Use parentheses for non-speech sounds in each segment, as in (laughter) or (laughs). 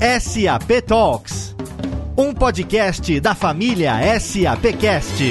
SAP Talks, um podcast da família SAPcast.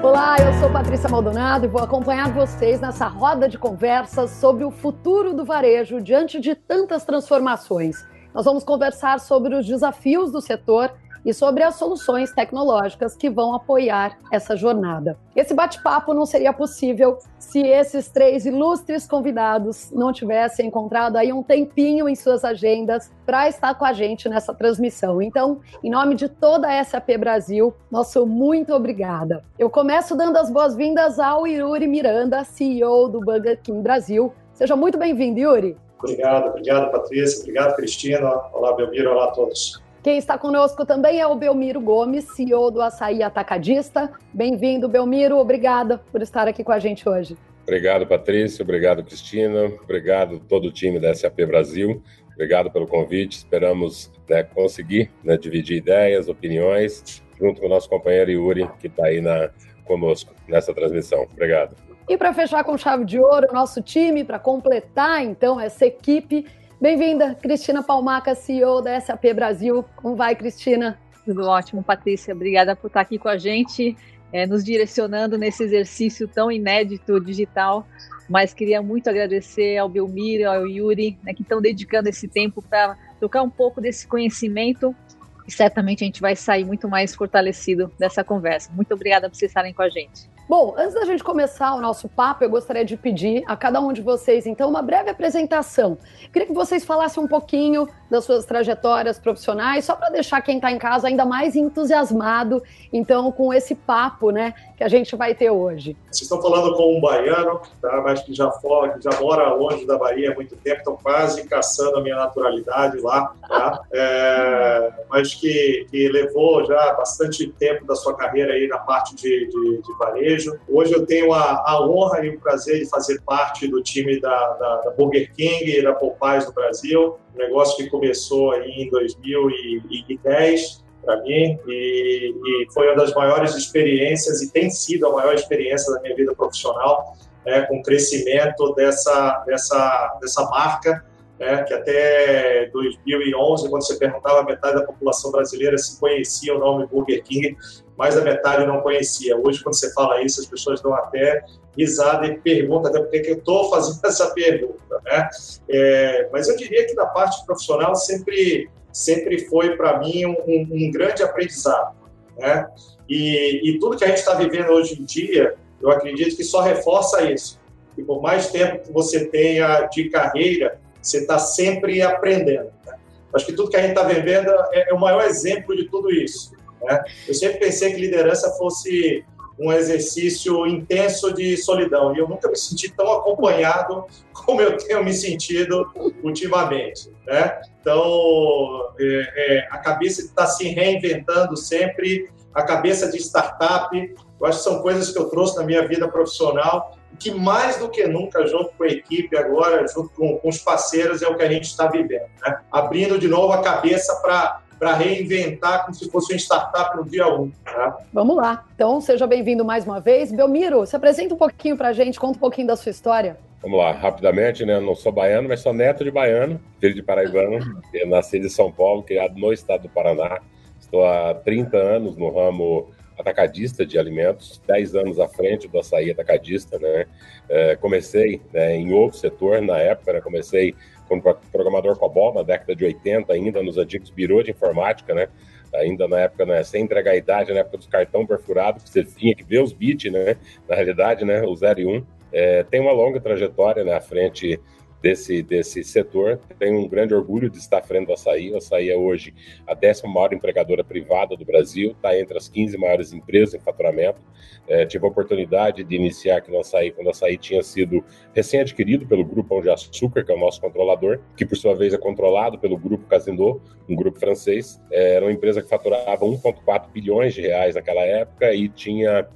Olá, eu sou Patrícia Maldonado e vou acompanhar vocês nessa roda de conversas sobre o futuro do varejo diante de tantas transformações. Nós vamos conversar sobre os desafios do setor e sobre as soluções tecnológicas que vão apoiar essa jornada. Esse bate-papo não seria possível se esses três ilustres convidados não tivessem encontrado aí um tempinho em suas agendas para estar com a gente nessa transmissão. Então, em nome de toda a SAP Brasil, nosso muito obrigada. Eu começo dando as boas-vindas ao Yuri Miranda, CEO do Burger King Brasil. Seja muito bem-vindo, Yuri. Obrigado, obrigado, Patrícia. Obrigado, Cristina. Olá, Belmiro. Olá a todos. Quem está conosco também é o Belmiro Gomes, CEO do Açaí Atacadista. Bem-vindo, Belmiro. Obrigada por estar aqui com a gente hoje. Obrigado, Patrícia. Obrigado, Cristina. Obrigado todo o time da SAP Brasil. Obrigado pelo convite. Esperamos né, conseguir né, dividir ideias, opiniões, junto com o nosso companheiro Yuri, que está aí na, conosco nessa transmissão. Obrigado. E para fechar com chave de ouro, nosso time, para completar então essa equipe, Bem-vinda, Cristina Palmaca, CEO da SAP Brasil. Como vai, Cristina? Tudo ótimo, Patrícia. Obrigada por estar aqui com a gente, é, nos direcionando nesse exercício tão inédito digital. Mas queria muito agradecer ao Belmiro, ao Yuri, né, que estão dedicando esse tempo para trocar um pouco desse conhecimento e certamente a gente vai sair muito mais fortalecido dessa conversa. Muito obrigada por vocês estarem com a gente. Bom, antes da gente começar o nosso papo, eu gostaria de pedir a cada um de vocês, então, uma breve apresentação. Queria que vocês falassem um pouquinho das suas trajetórias profissionais, só para deixar quem está em casa ainda mais entusiasmado, então, com esse papo, né, que a gente vai ter hoje. Vocês estão falando com um baiano, tá, mas que já, fora, que já mora longe da Bahia há muito tempo, estão quase caçando a minha naturalidade lá, tá? É, mas que, que levou já bastante tempo da sua carreira aí na parte de, de, de varejo. Hoje eu tenho a, a, honra e o prazer de fazer parte do time da, da, da Burger King e da Popeyes do Brasil, um negócio que começou aí em 2010 para mim e, e, foi uma das maiores experiências e tem sido a maior experiência da minha vida profissional, né, com o crescimento dessa, dessa, dessa marca, né, que até 2011, quando você perguntava, metade da população brasileira se conhecia o nome Burger King, mais da metade não conhecia. Hoje, quando você fala isso, as pessoas dão até risada e perguntam até por que eu estou fazendo (laughs) essa pergunta. Né? É, mas eu diria que na parte profissional sempre sempre foi para mim um, um, um, grande aprendizado. Né? E, e tudo que a gente está vivendo hoje em dia, eu acredito que só reforça isso. E por mais tempo que você tenha de carreira, você está sempre aprendendo. Né? Acho que tudo que a gente está vivendo é, é, o maior exemplo de tudo isso. Né? Eu sempre pensei que liderança fosse um exercício intenso de solidão. E eu nunca me senti tão acompanhado (laughs) como eu tenho me sentido ultimamente. Né? Então, é, é, a cabeça está se reinventando sempre, a cabeça de startup, eu acho que são coisas que eu trouxe na minha vida profissional que mais do que nunca, junto com a equipe agora, junto com, com os parceiros, é o que a gente está vivendo. Né? Abrindo de novo a cabeça para para reinventar como se fosse uma startup no dia 1. Tá? Vamos lá. Então, seja bem-vindo mais uma vez. Belmiro, se apresenta um pouquinho para a gente, conta um pouquinho da sua história. Vamos lá, rapidamente, né? Não sou baiano, mas sou neto de baiano, filho de paraibano. (laughs) Eu nasci em São Paulo, criado no estado do Paraná. Estou há 30 anos no ramo atacadista de alimentos, 10 anos à frente do açaí atacadista, né? É, comecei né, em outro setor na época, né? Comecei programador COBOL na década de 80, ainda nos antigos birô de informática, né? Ainda na época, né, sem entregar a idade, na época dos cartão perfurado, que você tinha que ver os bits, né? Na realidade, né, o 0 e 1. É, tem uma longa trajetória né, à frente desse, desse setor. Tenho um grande orgulho de estar à frente do Açaí. O Açaí é hoje a décima maior empregadora privada do Brasil, está entre as 15 maiores empresas em faturamento. É, tive a oportunidade de iniciar aqui no Açaí quando o Açaí tinha sido recém-adquirido pelo Grupo Pão de Açúcar, que é o nosso controlador, que por sua vez é controlado pelo Grupo Casindô, um grupo francês. É, era uma empresa que faturava 1,4 bilhões de reais naquela época e tinha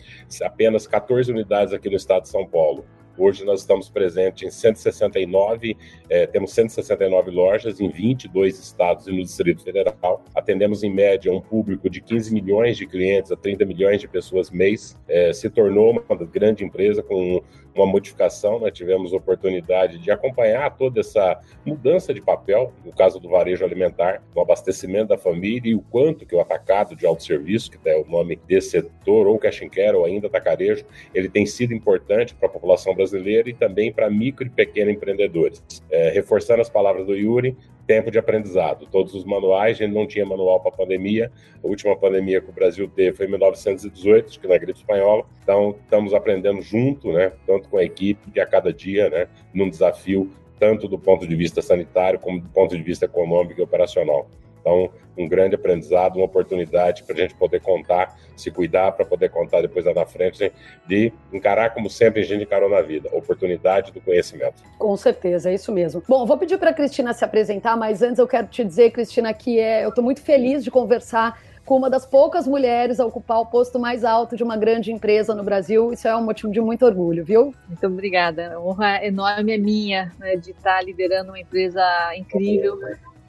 apenas 14 unidades aqui no estado de São Paulo. Hoje nós estamos presentes em 169, é, temos 169 lojas em 22 estados e no Distrito Federal. Atendemos em média um público de 15 milhões de clientes a 30 milhões de pessoas mês. É, se tornou uma grande empresa com uma modificação, nós tivemos oportunidade de acompanhar toda essa mudança de papel, no caso do varejo alimentar, o abastecimento da família e o quanto que o atacado de autosserviço, que é o nome desse setor, ou cash and care, ou ainda atacarejo, ele tem sido importante para a população brasileira e também para micro e pequenos empreendedores. É, reforçando as palavras do Yuri, tempo de aprendizado. Todos os manuais, a gente não tinha manual para pandemia. A última pandemia que o Brasil teve foi em 1918, acho que na gripe espanhola. Então, estamos aprendendo junto, né, tanto com a equipe, a cada dia, né, num desafio, tanto do ponto de vista sanitário como do ponto de vista econômico e operacional. Então, um grande aprendizado, uma oportunidade para a gente poder contar, se cuidar para poder contar depois lá na frente, de encarar como sempre a gente encarou na vida, oportunidade do conhecimento. Com certeza, é isso mesmo. Bom, vou pedir para a Cristina se apresentar, mas antes eu quero te dizer, Cristina, que é, eu estou muito feliz de conversar com uma das poucas mulheres a ocupar o posto mais alto de uma grande empresa no Brasil. Isso é um motivo de muito orgulho, viu? Muito obrigada. A honra enorme é minha né, de estar liderando uma empresa incrível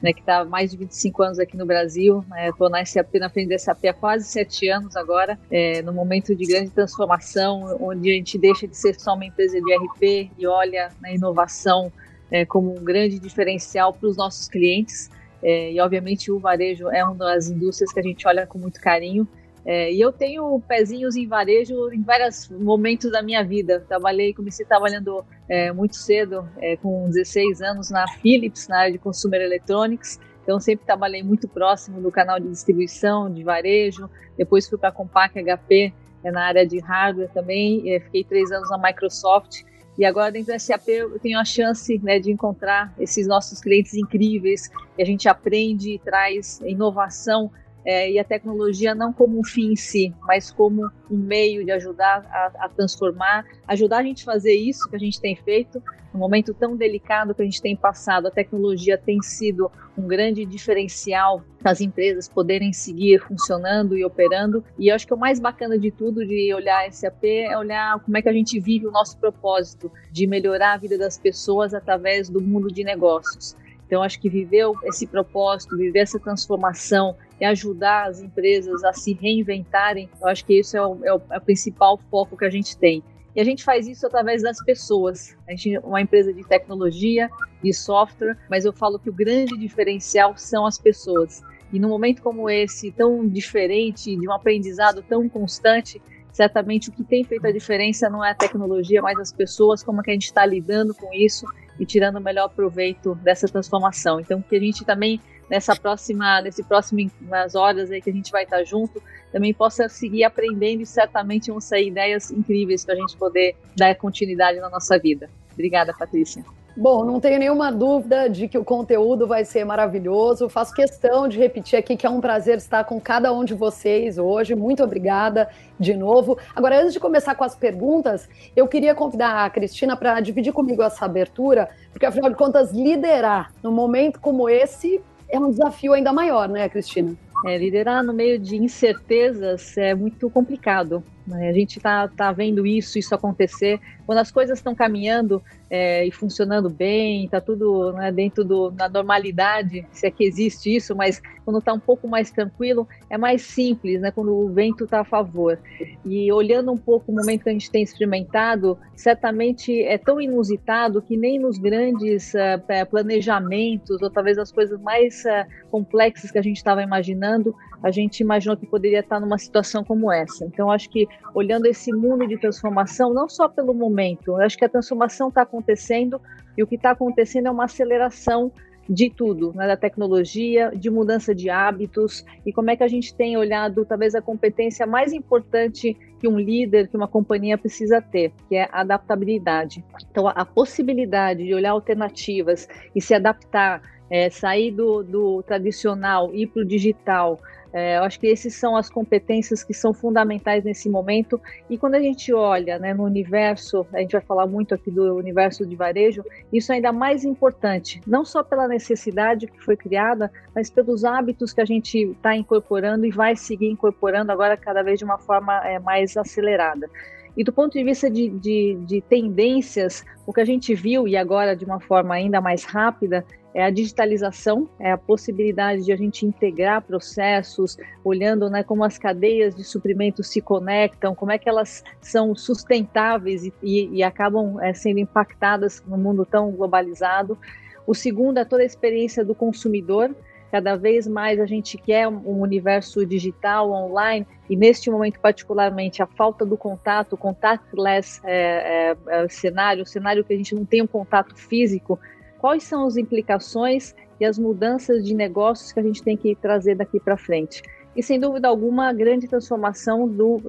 né, que está há mais de 25 anos aqui no Brasil. Estou né, na na frente da SAP há quase sete anos agora, é, no momento de grande transformação, onde a gente deixa de ser só uma empresa de RP e olha na inovação é, como um grande diferencial para os nossos clientes. É, e, obviamente, o varejo é uma das indústrias que a gente olha com muito carinho. É, e eu tenho pezinhos em varejo em vários momentos da minha vida. Trabalhei, comecei trabalhando é, muito cedo, é, com 16 anos, na Philips, na área de Consumer Electronics. Então, sempre trabalhei muito próximo do canal de distribuição, de varejo. Depois fui para a Compaq HP, é, na área de hardware também. É, fiquei três anos na Microsoft. E agora, dentro da SAP, eu tenho a chance né, de encontrar esses nossos clientes incríveis, a gente aprende e traz inovação é, e a tecnologia não como um fim em si, mas como um meio de ajudar a, a, transformar, ajudar a gente a fazer isso que a gente tem feito, no momento tão delicado que a gente tem passado. A tecnologia tem sido um grande diferencial para as empresas poderem seguir funcionando e operando. E eu acho que o mais bacana de tudo de olhar SAP é olhar como é que a gente vive o nosso propósito de melhorar a vida das pessoas através do mundo de negócios. Então, acho que viver esse propósito, viver essa transformação e ajudar as empresas a se reinventarem, eu acho que isso é o, é o, é o principal foco que a gente tem. E a gente faz isso através das pessoas. A gente é uma empresa de tecnologia, de software, mas eu falo que o grande diferencial são as pessoas. E num momento como esse, tão diferente, de um aprendizado tão constante, certamente o que tem feito a diferença não é a tecnologia, mas as pessoas, como é que a gente está lidando com isso e tirando o melhor proveito dessa transformação. Então, que a gente também nessa próxima, nesse próximas horas aí que a gente vai estar junto, também possa seguir aprendendo e certamente vão sair ideias incríveis para a gente poder dar continuidade na nossa vida. Obrigada, Patrícia. Bom, não tenho nenhuma dúvida de que o conteúdo vai ser maravilhoso. Faço questão de repetir aqui que é um prazer estar com cada um de vocês hoje. Muito obrigada de novo. Agora, antes de começar com as perguntas, eu queria convidar a Cristina para dividir comigo essa abertura, porque afinal de contas, liderar num momento como esse é um desafio ainda maior, né, Cristina? É, liderar no meio de incertezas é muito complicado. Né? A gente está tá vendo isso, isso acontecer. Quando as coisas estão caminhando, é, e funcionando bem, está tudo né, dentro do, da normalidade, se é que existe isso, mas quando está um pouco mais tranquilo, é mais simples, né, quando o vento está a favor. E olhando um pouco o momento que a gente tem experimentado, certamente é tão inusitado que nem nos grandes uh, planejamentos, ou talvez as coisas mais uh, complexas que a gente estava imaginando, a gente imaginou que poderia estar numa situação como essa. Então, acho que olhando esse mundo de transformação, não só pelo momento, acho que a transformação está acontecendo e o que está acontecendo é uma aceleração de tudo, né, da tecnologia, de mudança de hábitos e como é que a gente tem olhado talvez a competência mais importante que um líder, que uma companhia precisa ter, que é a adaptabilidade. Então, a, possibilidade de olhar alternativas e se adaptar, é, sair do, do tradicional, ir para o digital, é, eu acho que esses são as competências que são fundamentais nesse momento. E quando a gente olha né, no universo, a gente vai falar muito aqui do universo de varejo, isso é ainda mais importante, não só pela necessidade que foi criada, mas pelos hábitos que a gente está incorporando e vai seguir incorporando agora cada vez de uma forma é, mais acelerada. E do ponto de vista de, de, de tendências, o que a gente viu, e agora de uma forma ainda mais rápida, é a digitalização, é a possibilidade de a gente integrar processos, olhando né, como as cadeias de suprimento se conectam, como é que elas são sustentáveis e, e, e acabam é, sendo impactadas no mundo tão globalizado. O segundo é toda a experiência do consumidor, Cada vez mais a gente quer um universo digital, online, e neste momento, particularmente, a falta do contato, o contactless é, é, é cenário, o cenário que a gente não tem um contato físico, quais são as implicações e as mudanças de negócios que a gente tem que trazer daqui para frente? E, sem dúvida alguma, a grande transformação do,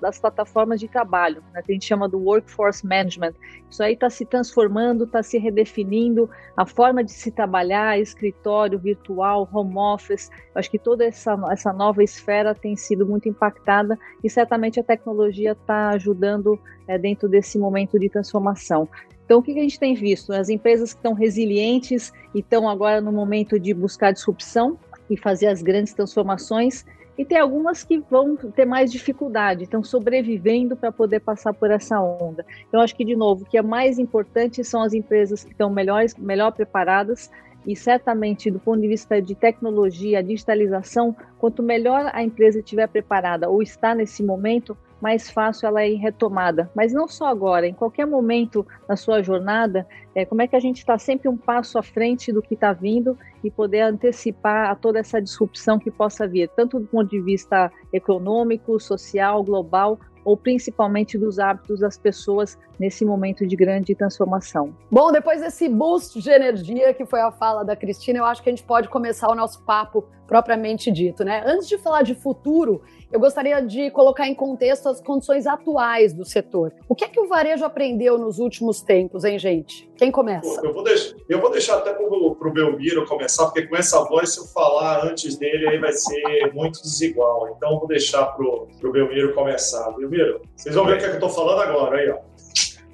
das plataformas de trabalho, né, que a gente chama do workforce management. Isso aí está se transformando, está se redefinindo, a forma de se trabalhar, escritório, virtual, home office. Eu acho que toda essa, essa nova esfera tem sido muito impactada e certamente a tecnologia está ajudando é, dentro desse momento de transformação. Então, o que a gente tem visto? As empresas que estão resilientes e estão agora no momento de buscar disrupção e fazer as grandes transformações, e tem algumas que vão ter mais dificuldade, estão sobrevivendo para poder passar por essa onda. Então, acho que, de novo, o que é mais importante são as empresas que estão melhores, melhor preparadas e certamente do ponto de vista de tecnologia, digitalização, quanto melhor a empresa estiver preparada ou está nesse momento, mais fácil ela é retomada. Mas não só agora, em qualquer momento na sua jornada, é, como é que a gente está sempre um passo à frente do que está vindo e poder antecipar a toda essa disrupção que possa vir, tanto do ponto de vista econômico, social, global, ou principalmente dos hábitos das pessoas nesse momento de grande transformação. Bom, depois desse boost de energia que foi a fala da Cristina, eu acho que a gente pode começar o nosso papo propriamente dito, né? Antes de falar de futuro, eu gostaria de colocar em contexto as condições atuais do setor. O que é que o varejo aprendeu nos últimos tempos, hein, gente? Quem começa? Eu vou, deixar, eu vou deixar até para o Belmiro começar, porque com essa voz, se eu falar antes dele, aí vai ser muito desigual. Então, eu vou deixar para o Belmiro começar. Belmiro, vocês vão ver o que, é que eu estou falando agora aí, ó.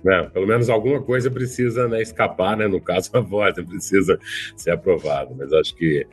É, pelo menos alguma coisa precisa né, escapar, né? No caso, a voz né, precisa ser aprovada. Mas acho que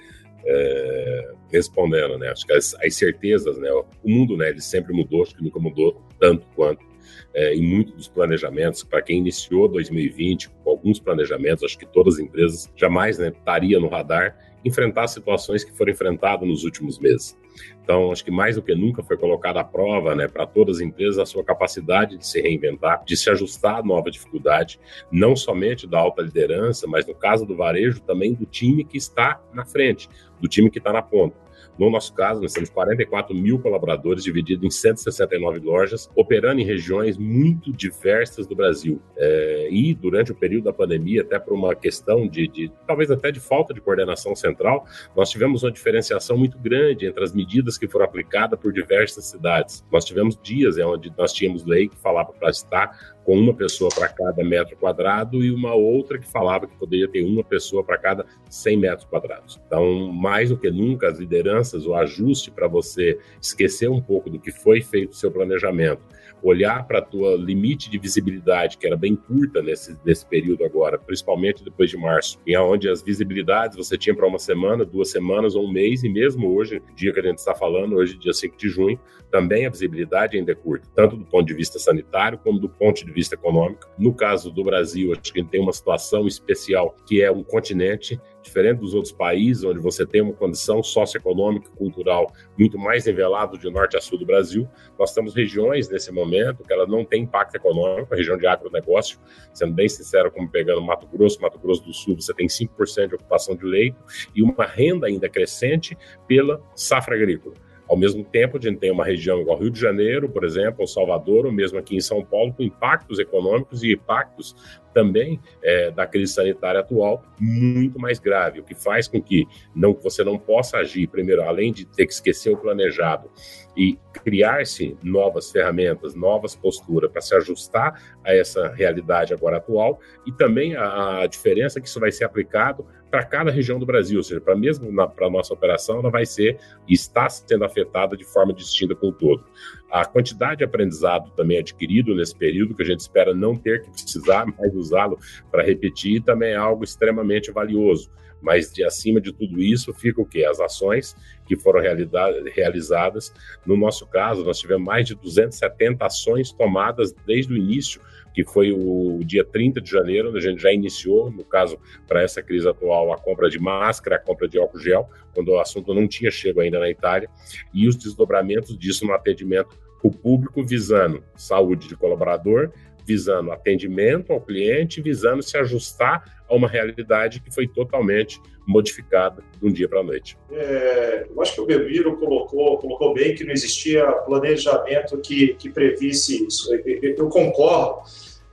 é, respondendo, né? Acho que as, as, certezas, né? O mundo, né? Ele sempre mudou, acho que nunca mudou tanto quanto é, em muitos dos planejamentos. Para quem iniciou 2020 com alguns planejamentos, acho que todas as empresas jamais né, estaria no radar enfrentar situações que foram enfrentadas nos últimos meses. Então, acho que mais do que nunca foi colocada à prova, né, para todas as empresas, a sua capacidade de se reinventar, de se ajustar à nova dificuldade, não somente da alta liderança, mas no caso do varejo, também do time que está na frente, do time que está na ponta. No nosso caso, nós temos 44 mil colaboradores divididos em 169 lojas, operando em regiões muito diversas do Brasil. É, e durante o período da pandemia, até por uma questão de, de, talvez até de falta de coordenação central, nós tivemos uma diferenciação muito grande entre as medidas que foram aplicadas por diversas cidades. Nós tivemos dias onde nós tínhamos lei que falava para estar com uma pessoa para cada metro quadrado e uma outra que falava que poderia ter uma pessoa para cada 100 metros quadrados. Então, mais do que nunca, as lideranças, o ajuste para você esquecer um pouco do que foi feito o seu planejamento olhar para a tua limite de visibilidade, que era bem curta nesse, nesse período agora, principalmente depois de março, e onde as visibilidades você tinha para uma semana, duas semanas ou um mês, e mesmo hoje, dia que a gente está falando, hoje, dia 5 de junho, também a visibilidade ainda é curta, tanto do ponto de vista sanitário como do ponto de vista econômico. No caso do Brasil, acho que tem uma situação especial, que é um continente diferente dos outros países, onde você tem uma condição socioeconômica e cultural muito mais nivelado de norte a sul do Brasil, nós temos regiões nesse momento que ela não tem impacto econômico, a região de agronegócio, sendo bem sincero, como pegando Mato Grosso, Mato Grosso do Sul, você tem 5% de ocupação de leito e uma renda ainda crescente pela safra agrícola. Ao mesmo tempo, a gente tem uma região igual Rio de Janeiro, por exemplo, ou Salvador, ou mesmo aqui em São Paulo, com impactos econômicos e impactos também é, da crise sanitária atual muito mais grave, o que faz com que não, você não possa agir, primeiro, além de ter que esquecer o planejado e criar-se novas ferramentas, novas posturas para se ajustar a essa realidade agora atual e também a, a diferença que isso vai ser aplicado para cada região do Brasil, ou seja, para mesmo para a nossa operação, ela vai ser e está sendo afetada de forma distinta com o todo. A quantidade de aprendizado também adquirido nesse período, que a gente espera não ter que precisar (laughs) mais usá-lo para repetir, também é algo extremamente valioso. Mas de acima de tudo isso fica o quê? As ações que foram realizadas. No nosso caso, nós tivemos mais de 270 ações tomadas desde o início que foi o dia 30 de janeiro, onde a gente já iniciou, no caso, para essa crise atual, a compra de máscara, a compra de álcool gel, quando o assunto não tinha chegado ainda na Itália, e os desdobramentos disso no atendimento o público visando saúde de colaborador, visando atendimento ao cliente, visando se ajustar a uma realidade que foi totalmente modificada de um dia para a noite. É, eu acho que o Belmiro colocou, colocou bem que não existia planejamento que, que previsse isso. Eu, eu concordo,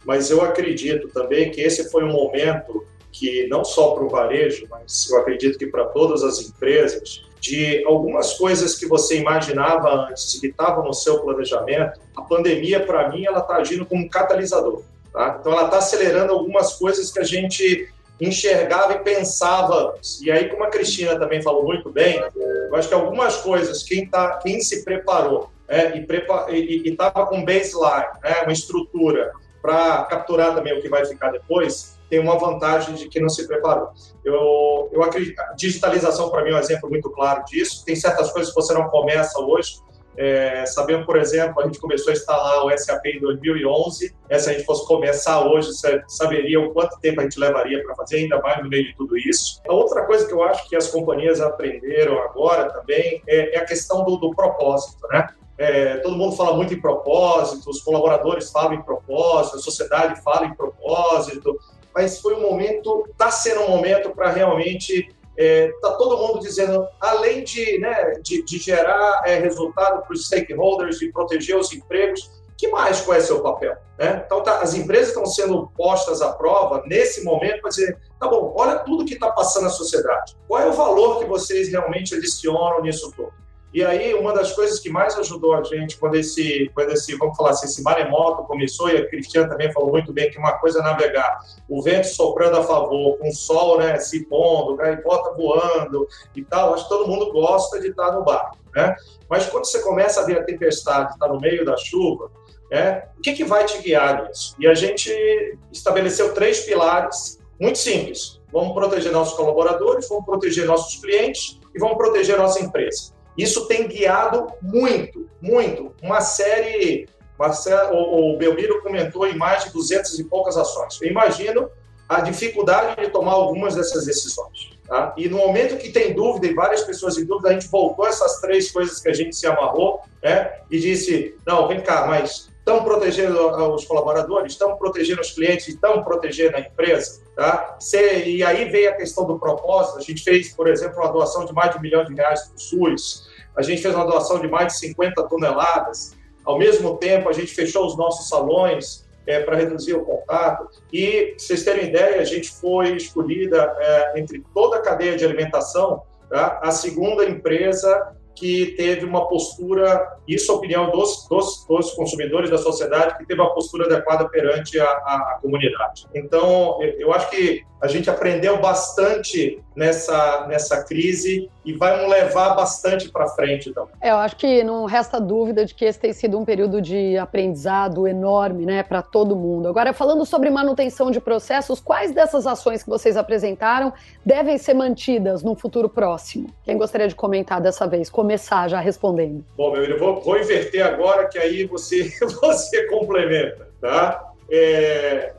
mas eu acredito também que esse foi um momento que não só para o varejo, mas eu acredito que para todas as empresas, de algumas coisas que você imaginava antes e que estavam no seu planejamento, a pandemia, para mim, ela está agindo como um catalisador. Tá? Então, ela está acelerando algumas coisas que a gente enxergava e pensava. E aí, como a Cristina também falou muito bem, eu acho que algumas coisas, quem, tá, quem se preparou é, e estava com baseline, né, uma estrutura para capturar também o que vai ficar depois, tem uma vantagem de que não se preparou. Eu, eu acredito, digitalização para mim é um exemplo muito claro disso. Tem certas coisas que você não começa hoje. É, sabendo, por exemplo, a gente começou a instalar o SAP em 2011. É, se a gente fosse começar hoje, você saberia o quanto tempo a gente levaria para fazer, ainda mais no meio de tudo isso. A outra coisa que eu acho que as companhias aprenderam agora também é, é a questão do, do propósito, né? É, todo mundo fala muito em propósito, os colaboradores falam em propósito, a sociedade fala em propósito, mas foi um momento, está sendo um momento para realmente está é, todo mundo dizendo, além de, né, de, de gerar é, resultado para os stakeholders, de proteger os empregos, que mais qual é seu papel? Né? Então, tá, as empresas estão sendo postas à prova nesse momento para dizer, tá bom, olha tudo que está passando na sociedade. Qual é o valor que vocês realmente adicionam nisso tudo? E aí, uma das coisas que mais ajudou a gente quando esse, quando esse vamos falar assim, esse maremoto começou, e a Cristiana também falou muito bem que uma coisa é navegar, o vento soprando a favor, com o sol né, se pondo, gaivota voando e tal, acho que todo mundo gosta de estar no barco, né? Mas quando você começa a ver a tempestade, está no meio da chuva, né, o que, que vai te guiar nisso? E a gente estabeleceu três pilares muito simples. Vamos proteger nossos colaboradores, vamos proteger nossos clientes e vamos proteger nossa empresa. Isso tem guiado muito, muito. Uma série, o, Belmiro comentou em mais de 200 e poucas ações. Eu imagino a dificuldade de tomar algumas dessas decisões. Tá? E no momento que tem dúvida, e várias pessoas em dúvida, a gente voltou essas três coisas que a gente se amarrou né? e disse: não, vem cá, mas estão protegendo os colaboradores, estão protegendo os clientes, estão protegendo a empresa. Tá? e aí veio a questão do propósito. A gente fez, por exemplo, uma doação de mais de um milhão de reais para o SUS. A gente fez uma doação de mais de 50 toneladas. Ao mesmo tempo, a gente fechou os nossos salões é, para reduzir o contato. E, vocês terem ideia, a gente foi escolhida é, entre toda a cadeia de alimentação tá? a segunda empresa que teve uma postura, isso é a opinião dos, dos, dos, consumidores da sociedade, que teve uma postura adequada perante a, a, a, comunidade. Então, eu acho que a gente aprendeu bastante nessa, nessa crise e vai nos levar bastante para frente também. É, eu acho que não resta dúvida de que esse tem sido um período de aprendizado enorme né, para todo mundo. Agora, falando sobre manutenção de processos, quais dessas ações que vocês apresentaram devem ser mantidas no futuro próximo? Quem gostaria de comentar dessa vez? Começar já respondendo. Bom, meu filho, vou, vou inverter agora, que aí você, (laughs) você complementa, tá? É,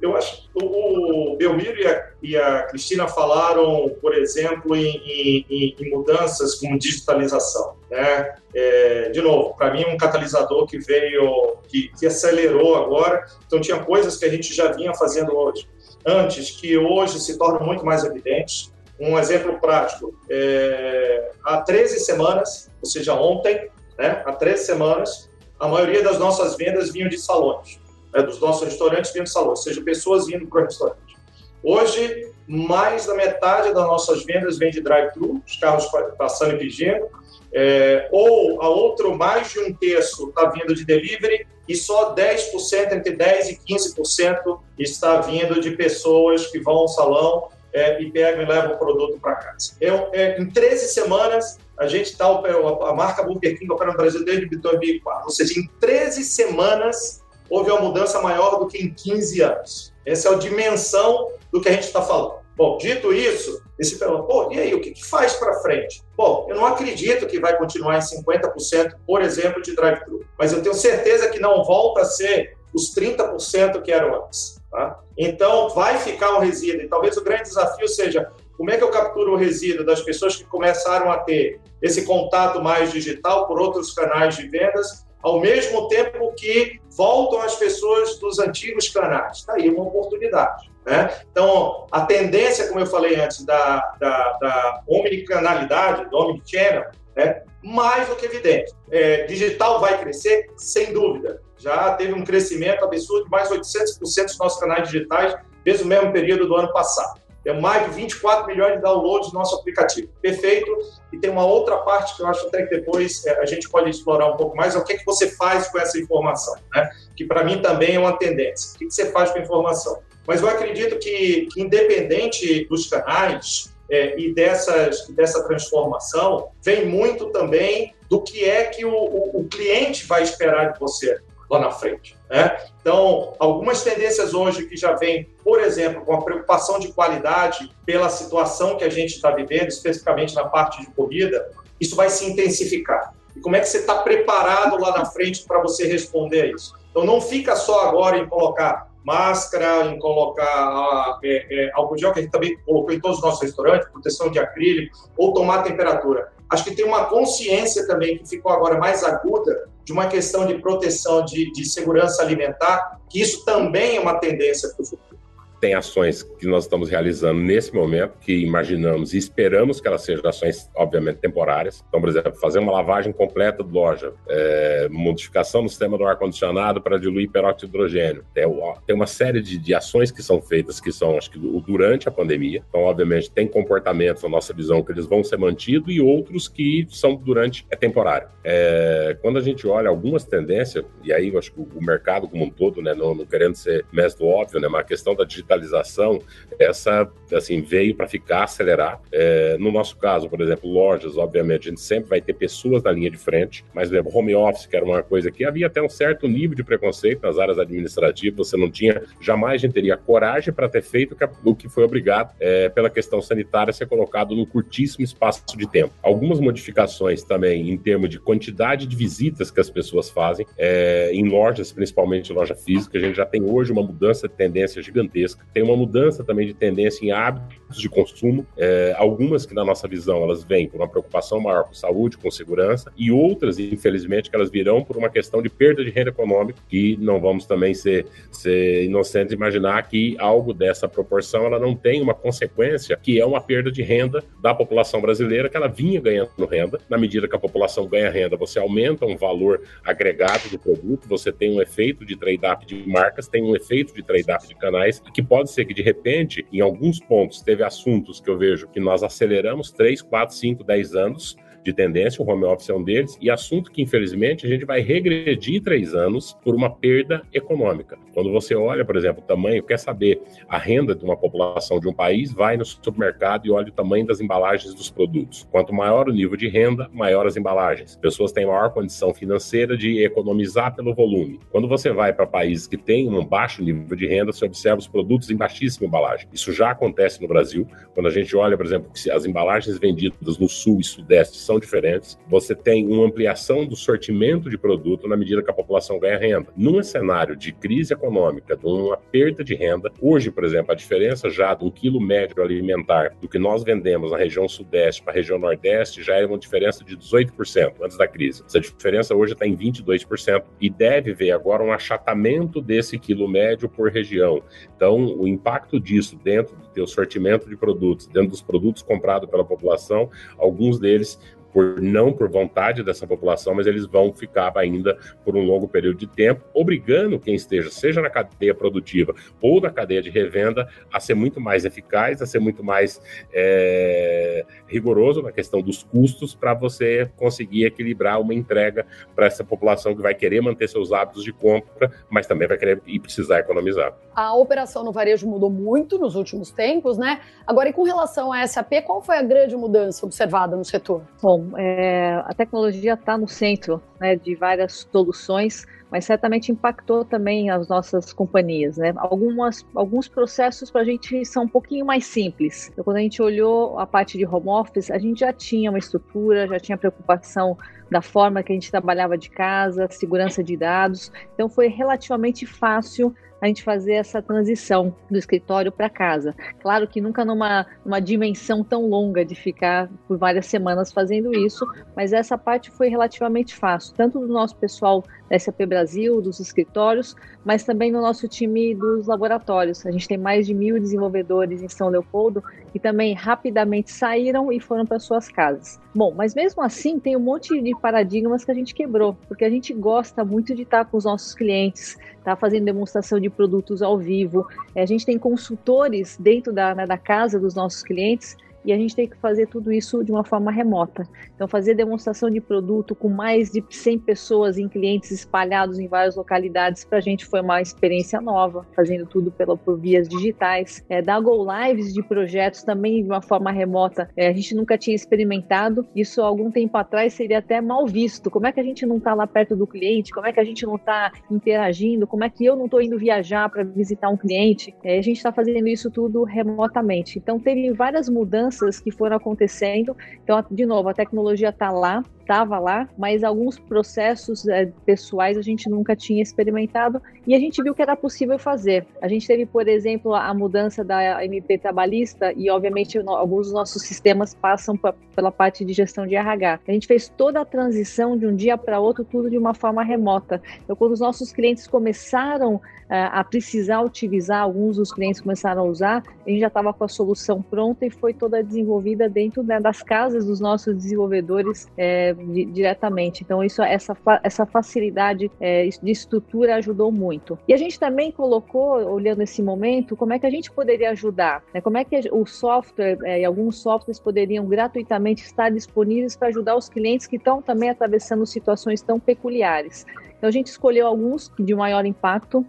eu acho que o Belmiro e a, e a, Cristina falaram, por exemplo, em, em, em mudanças como digitalização. Né? É, de novo, para mim, um catalisador que veio, que, que acelerou agora. Então, tinha coisas que a gente já vinha fazendo hoje, antes, que hoje se tornam muito mais evidentes. Um exemplo prático: é, há 13 semanas, ou seja, ontem, né, há 13 semanas, a maioria das nossas vendas vinham de salões né, dos nossos restaurantes dentro do salão, ou seja, pessoas indo para o restaurante. Hoje, mais da metade das nossas vendas vem de drive-thru, os carros passando e pedindo, é, ou a outro, mais de um terço está vindo de delivery e só 10%, entre 10% e 15% está vindo de pessoas que vão ao salão é, e pegam e levam o produto para casa. Eu, é, em 13 semanas, a gente está, a marca Burger King opera no Brasil desde 2004, ou seja, em 13 semanas houve uma mudança maior do que em 15 anos. Essa é a dimensão do que a gente está falando. Bom, dito isso, esse pô, e aí, o que, que faz para frente? Bom, eu não acredito que vai continuar em 50%, por exemplo, de drive-thru, mas eu tenho certeza que não volta a ser os 30% que eram antes. Tá? Então, vai ficar um resíduo. E talvez o grande desafio seja como é que eu capturo o resíduo das pessoas que começaram a ter esse contato mais digital por outros canais de vendas, ao mesmo tempo que voltam as pessoas dos antigos canais. Está aí uma oportunidade. Né? Então, a tendência, como eu falei antes, da, da, da omnicanalidade, do omnichannel, né? mais do que evidente. É, digital vai crescer, sem dúvida. Já teve um crescimento absurdo, mais 800% dos nossos canais digitais, desde o mesmo período do ano passado. Tem mais de 24 milhões de downloads do nosso aplicativo. Perfeito. E tem uma outra parte que eu acho até que depois é, a gente pode explorar um pouco mais, é o que, é que você faz com essa informação, né? que para mim também é uma tendência. O que, que você faz com a informação? Mas eu acredito que, que independente dos canais é, e dessas, dessa transformação, vem muito também do que é que o, o, o cliente vai esperar de você lá na frente. Né? Então, algumas tendências hoje que já vêm, por exemplo, com a preocupação de qualidade pela situação que a gente está vivendo, especificamente na parte de comida, isso vai se intensificar. E como é que você está preparado lá na frente para você responder a isso? Então, não fica só agora em colocar máscara, em colocar é, é, álcool gel, que a gente também colocou em todos os nossos restaurantes, proteção de acrílico, ou tomar temperatura. Acho que tem uma consciência também que ficou agora mais aguda de uma questão de proteção de, de segurança alimentar, que isso também é uma tendência para o futuro tem ações que nós estamos realizando nesse momento, que imaginamos e esperamos que elas sejam ações, obviamente, temporárias. Então, por exemplo, fazer uma lavagem completa de loja, é, modificação no sistema do ar-condicionado para diluir peróxido de hidrogênio. Tem, tem uma série de, de, ações que são feitas, que são, acho que, durante a pandemia. Então, obviamente, tem comportamentos, na nossa visão, que eles vão ser mantidos e outros que são durante, é temporário. É, quando a gente olha algumas tendências, e aí eu acho que o mercado como um todo, né, não, não querendo ser mestre óbvio, né, mas a questão da digitalização digitalização, essa assim veio para ficar, acelerar. É, no nosso caso, por exemplo, lojas, obviamente, a gente sempre vai ter pessoas na linha de frente, mas, exemplo, home office, que era uma coisa que havia até um certo nível de preconceito nas áreas administrativas, você não tinha, jamais a gente teria coragem para ter feito o que foi obrigado é, pela questão sanitária ser colocado num curtíssimo espaço de tempo. Algumas modificações também em termos de quantidade de visitas que as pessoas fazem é, em lojas, principalmente loja física, a gente já tem hoje uma mudança de tendência gigantesca tem uma mudança também de tendência em hábitos de consumo, é, algumas que na nossa visão elas vêm por uma preocupação maior com saúde, com segurança, e outras, infelizmente, que elas virão por uma questão de perda de renda econômica, que não vamos também ser, ser inocentes imaginar que algo dessa proporção ela não tem uma consequência, que é uma perda de renda da população brasileira, que ela vinha ganhando renda. Na medida que a população ganha renda, você aumenta um valor agregado do produto, você tem um efeito de trade-up de marcas, tem um efeito de trade-up de canais, que pode ser que, de repente, em alguns pontos, teve assuntos que eu vejo que nós aceleramos 3, 4, 5, 10 anos de tendência, o home office é um deles, e assunto que, infelizmente, a gente vai regredir três anos por uma perda econômica. Quando você olha, por exemplo, o tamanho, quer saber a renda de uma população de um país, vai no supermercado e olha o tamanho das embalagens dos produtos. Quanto maior o nível de renda, maior as embalagens. Pessoas têm maior condição financeira de economizar pelo volume. Quando você vai para países que têm um baixo nível de renda, você observa os produtos em baixíssima embalagem. Isso já acontece no Brasil. Quando a gente olha, por exemplo, as embalagens vendidas no sul e sudeste são diferentes. Você tem uma ampliação do sortimento de produto na medida que a população ganha renda. Num cenário de crise econômica, de uma perda de renda, hoje, por exemplo, a diferença já do quilo médio alimentar do que nós vendemos na região sudeste para a região nordeste já é uma diferença de 18% antes da crise. Essa diferença hoje está em 22% e deve ver agora um achatamento desse quilo médio por região. Então, o impacto disso dentro do teu sortimento de produtos, dentro dos produtos comprados pela população, alguns deles por não por vontade dessa população, mas eles vão ficar ainda por um longo período de tempo, obrigando quem esteja, seja na cadeia produtiva ou na cadeia de revenda, a ser muito mais eficaz, a ser muito mais é, rigoroso na questão dos custos para você conseguir equilibrar uma entrega para essa população que vai querer manter seus hábitos de compra, mas também vai querer e precisar economizar. A operação no varejo mudou muito nos últimos tempos, né? Agora, e com relação à SAP, qual foi a grande mudança observada no setor? Bom, é, a tecnologia está no centro né, de várias soluções mas certamente impactou também as nossas companhias, né? Algumas, alguns processos para a gente são um pouquinho mais simples. Então, quando a gente olhou a parte de home office, a gente já tinha uma estrutura, já tinha preocupação da forma que a gente trabalhava de casa, segurança de dados, então foi relativamente fácil a gente fazer essa transição do escritório para casa. Claro que nunca numa, numa dimensão tão longa de ficar por várias semanas fazendo isso, mas essa parte foi relativamente fácil, tanto do nosso pessoal da SAP Brasil, dos escritórios, mas também no nosso time dos laboratórios. A gente tem mais de mil desenvolvedores em São Leopoldo que também rapidamente saíram e foram para suas casas. Bom, mas mesmo assim tem um monte de paradigmas que a gente quebrou, porque a gente gosta muito de estar com os nossos clientes, estar tá fazendo demonstração de produtos ao vivo. É, a gente tem consultores dentro da, né, da casa dos nossos clientes e a gente tem que fazer tudo isso de uma forma remota. Então, fazer demonstração de produto com mais de 100 pessoas em clientes espalhados em várias localidades, para a gente foi uma experiência nova, fazendo tudo pela, por vias digitais. É, dar go lives de projetos também de uma forma remota, é, a gente nunca tinha experimentado. Isso algum tempo atrás seria até mal visto. Como é que a gente não está lá perto do cliente? Como é que a gente não está interagindo? Como é que eu não estou indo viajar para visitar um cliente? É, a gente está fazendo isso tudo remotamente. Então, teve várias mudanças mudanças que foram acontecendo. Então, de novo, a tecnologia está lá, estava lá, mas alguns processos é, pessoais a gente nunca tinha experimentado e a gente viu que era possível fazer. A gente teve, por exemplo, a mudança da MP trabalhista e, obviamente, alguns dos nossos sistemas passam pra, pela parte de gestão de RH. A gente fez toda a transição de um dia para outro, tudo de uma forma remota. Então, quando os nossos clientes começaram uh, a precisar utilizar, alguns dos clientes começaram a usar, a gente já estava com a solução pronta e foi toda desenvolvida dentro né, das casas dos nossos desenvolvedores é, diretamente. Então, isso, essa, essa facilidade é, de estrutura ajudou muito. E a gente também colocou, olhando esse momento, como é que a gente poderia ajudar, né? como é que o software é, e alguns softwares poderiam gratuitamente estar disponíveis para ajudar os clientes que estão também atravessando situações tão peculiares. Então, a gente escolheu alguns de maior impacto,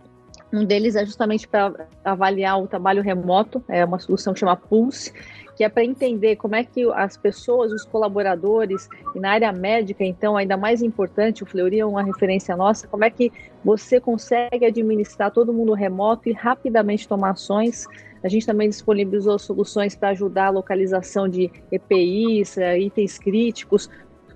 um deles é justamente para avaliar o trabalho remoto, é uma solução que chama Pulse, que é para entender como é que as pessoas, os colaboradores, e na área médica, então, ainda mais importante, o Fleury é uma referência nossa, como é que você consegue administrar todo mundo remoto e rapidamente tomar ações. A gente também disponibilizou soluções para ajudar a localização de EPIs, eh, itens críticos,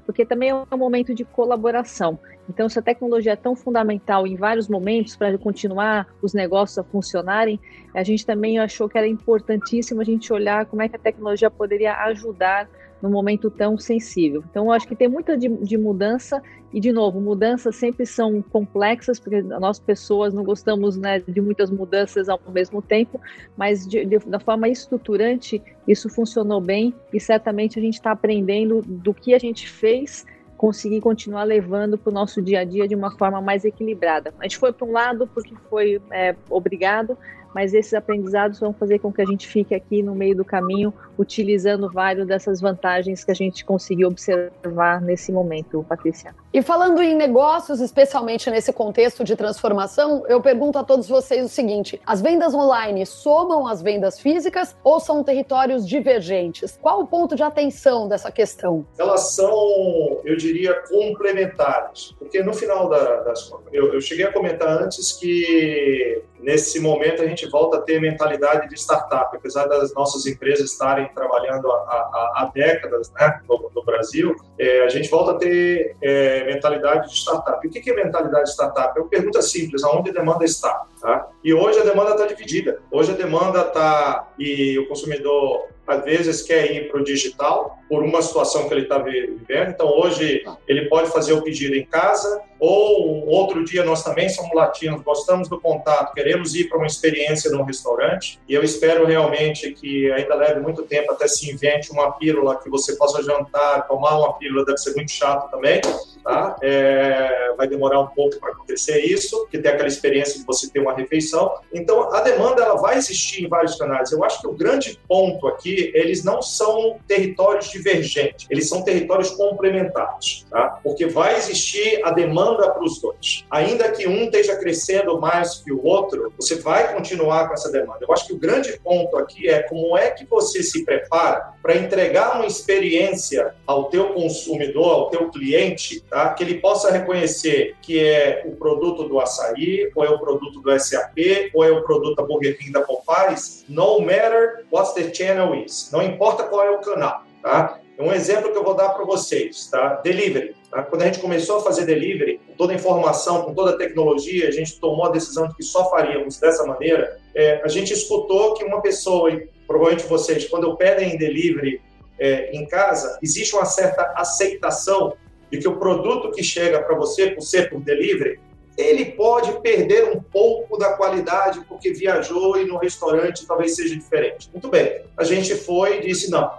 porque também é um momento de colaboração. Então, se a tecnologia é tão fundamental em vários momentos para continuar os negócios a funcionarem, a gente também achou que era importantíssimo a gente olhar como é que a tecnologia poderia ajudar num momento tão sensível. Então, eu acho que tem muita de, de, mudança. E, de novo, mudanças sempre são complexas, porque nós pessoas não gostamos né, de muitas mudanças ao mesmo tempo, mas de, de, da forma estruturante, isso funcionou bem. E certamente a gente está aprendendo do que a gente fez conseguir continuar levando para o nosso dia a dia de uma forma mais equilibrada. A gente foi para um lado porque foi é, obrigado, mas esses aprendizados vão fazer com que a gente fique aqui no meio do caminho, utilizando várias dessas vantagens que a gente conseguiu observar nesse momento, Patrícia. E falando em negócios, especialmente nesse contexto de transformação, eu pergunto a todos vocês o seguinte: as vendas online somam as vendas físicas ou são territórios divergentes? Qual o ponto de atenção dessa questão? Elas são, eu diria, complementares, porque no final da, das eu, eu cheguei a comentar antes que nesse momento a gente volta a ter mentalidade de startup, apesar das nossas empresas estarem trabalhando há, décadas né, no, no Brasil, é, a gente volta a ter é, mentalidade de startup. O que é mentalidade de startup? É uma pergunta simples, aonde a demanda está? Tá? E hoje a demanda está dividida. Hoje a demanda está e o consumidor às vezes quer ir para o digital por uma situação que ele está vivendo. Então hoje ele pode fazer o pedido em casa ou outro dia nós também somos latinos, gostamos do contato, queremos ir para uma experiência num restaurante e eu espero realmente que ainda leve muito tempo até se invente uma pílula que você possa jantar, tomar uma pílula deve ser muito chato também, tá? É, vai demorar um pouco para acontecer isso, que tem aquela experiência de você ter uma refeição. Então, a demanda ela vai existir em vários canais. Eu acho que o grande ponto aqui, eles não são territórios divergentes, eles são territórios complementares, tá? Porque vai existir a demanda para os dois. Ainda que um esteja crescendo mais que o outro, você vai continuar com essa demanda. Eu acho que o grande ponto aqui é como é que você se prepara para entregar uma experiência ao teu consumidor, ao teu cliente, tá? Que ele possa reconhecer que é o produto do açaí, ou é o produto do SAP, ou é o produto da Burger King da Popeyes, no matter what the channel is. Não importa qual é o canal, tá? Um exemplo que eu vou dar para vocês, tá? Delivery. Tá? Quando a gente começou a fazer delivery, com toda a informação, com toda a tecnologia, a gente tomou a decisão de que só faríamos dessa maneira. É, a gente escutou que uma pessoa, e provavelmente vocês, quando pedem delivery é, em casa, existe uma certa aceitação de que o produto que chega para você, por ser por delivery, ele pode perder um pouco da qualidade porque viajou e no restaurante talvez seja diferente. Muito bem, a gente foi e disse: não,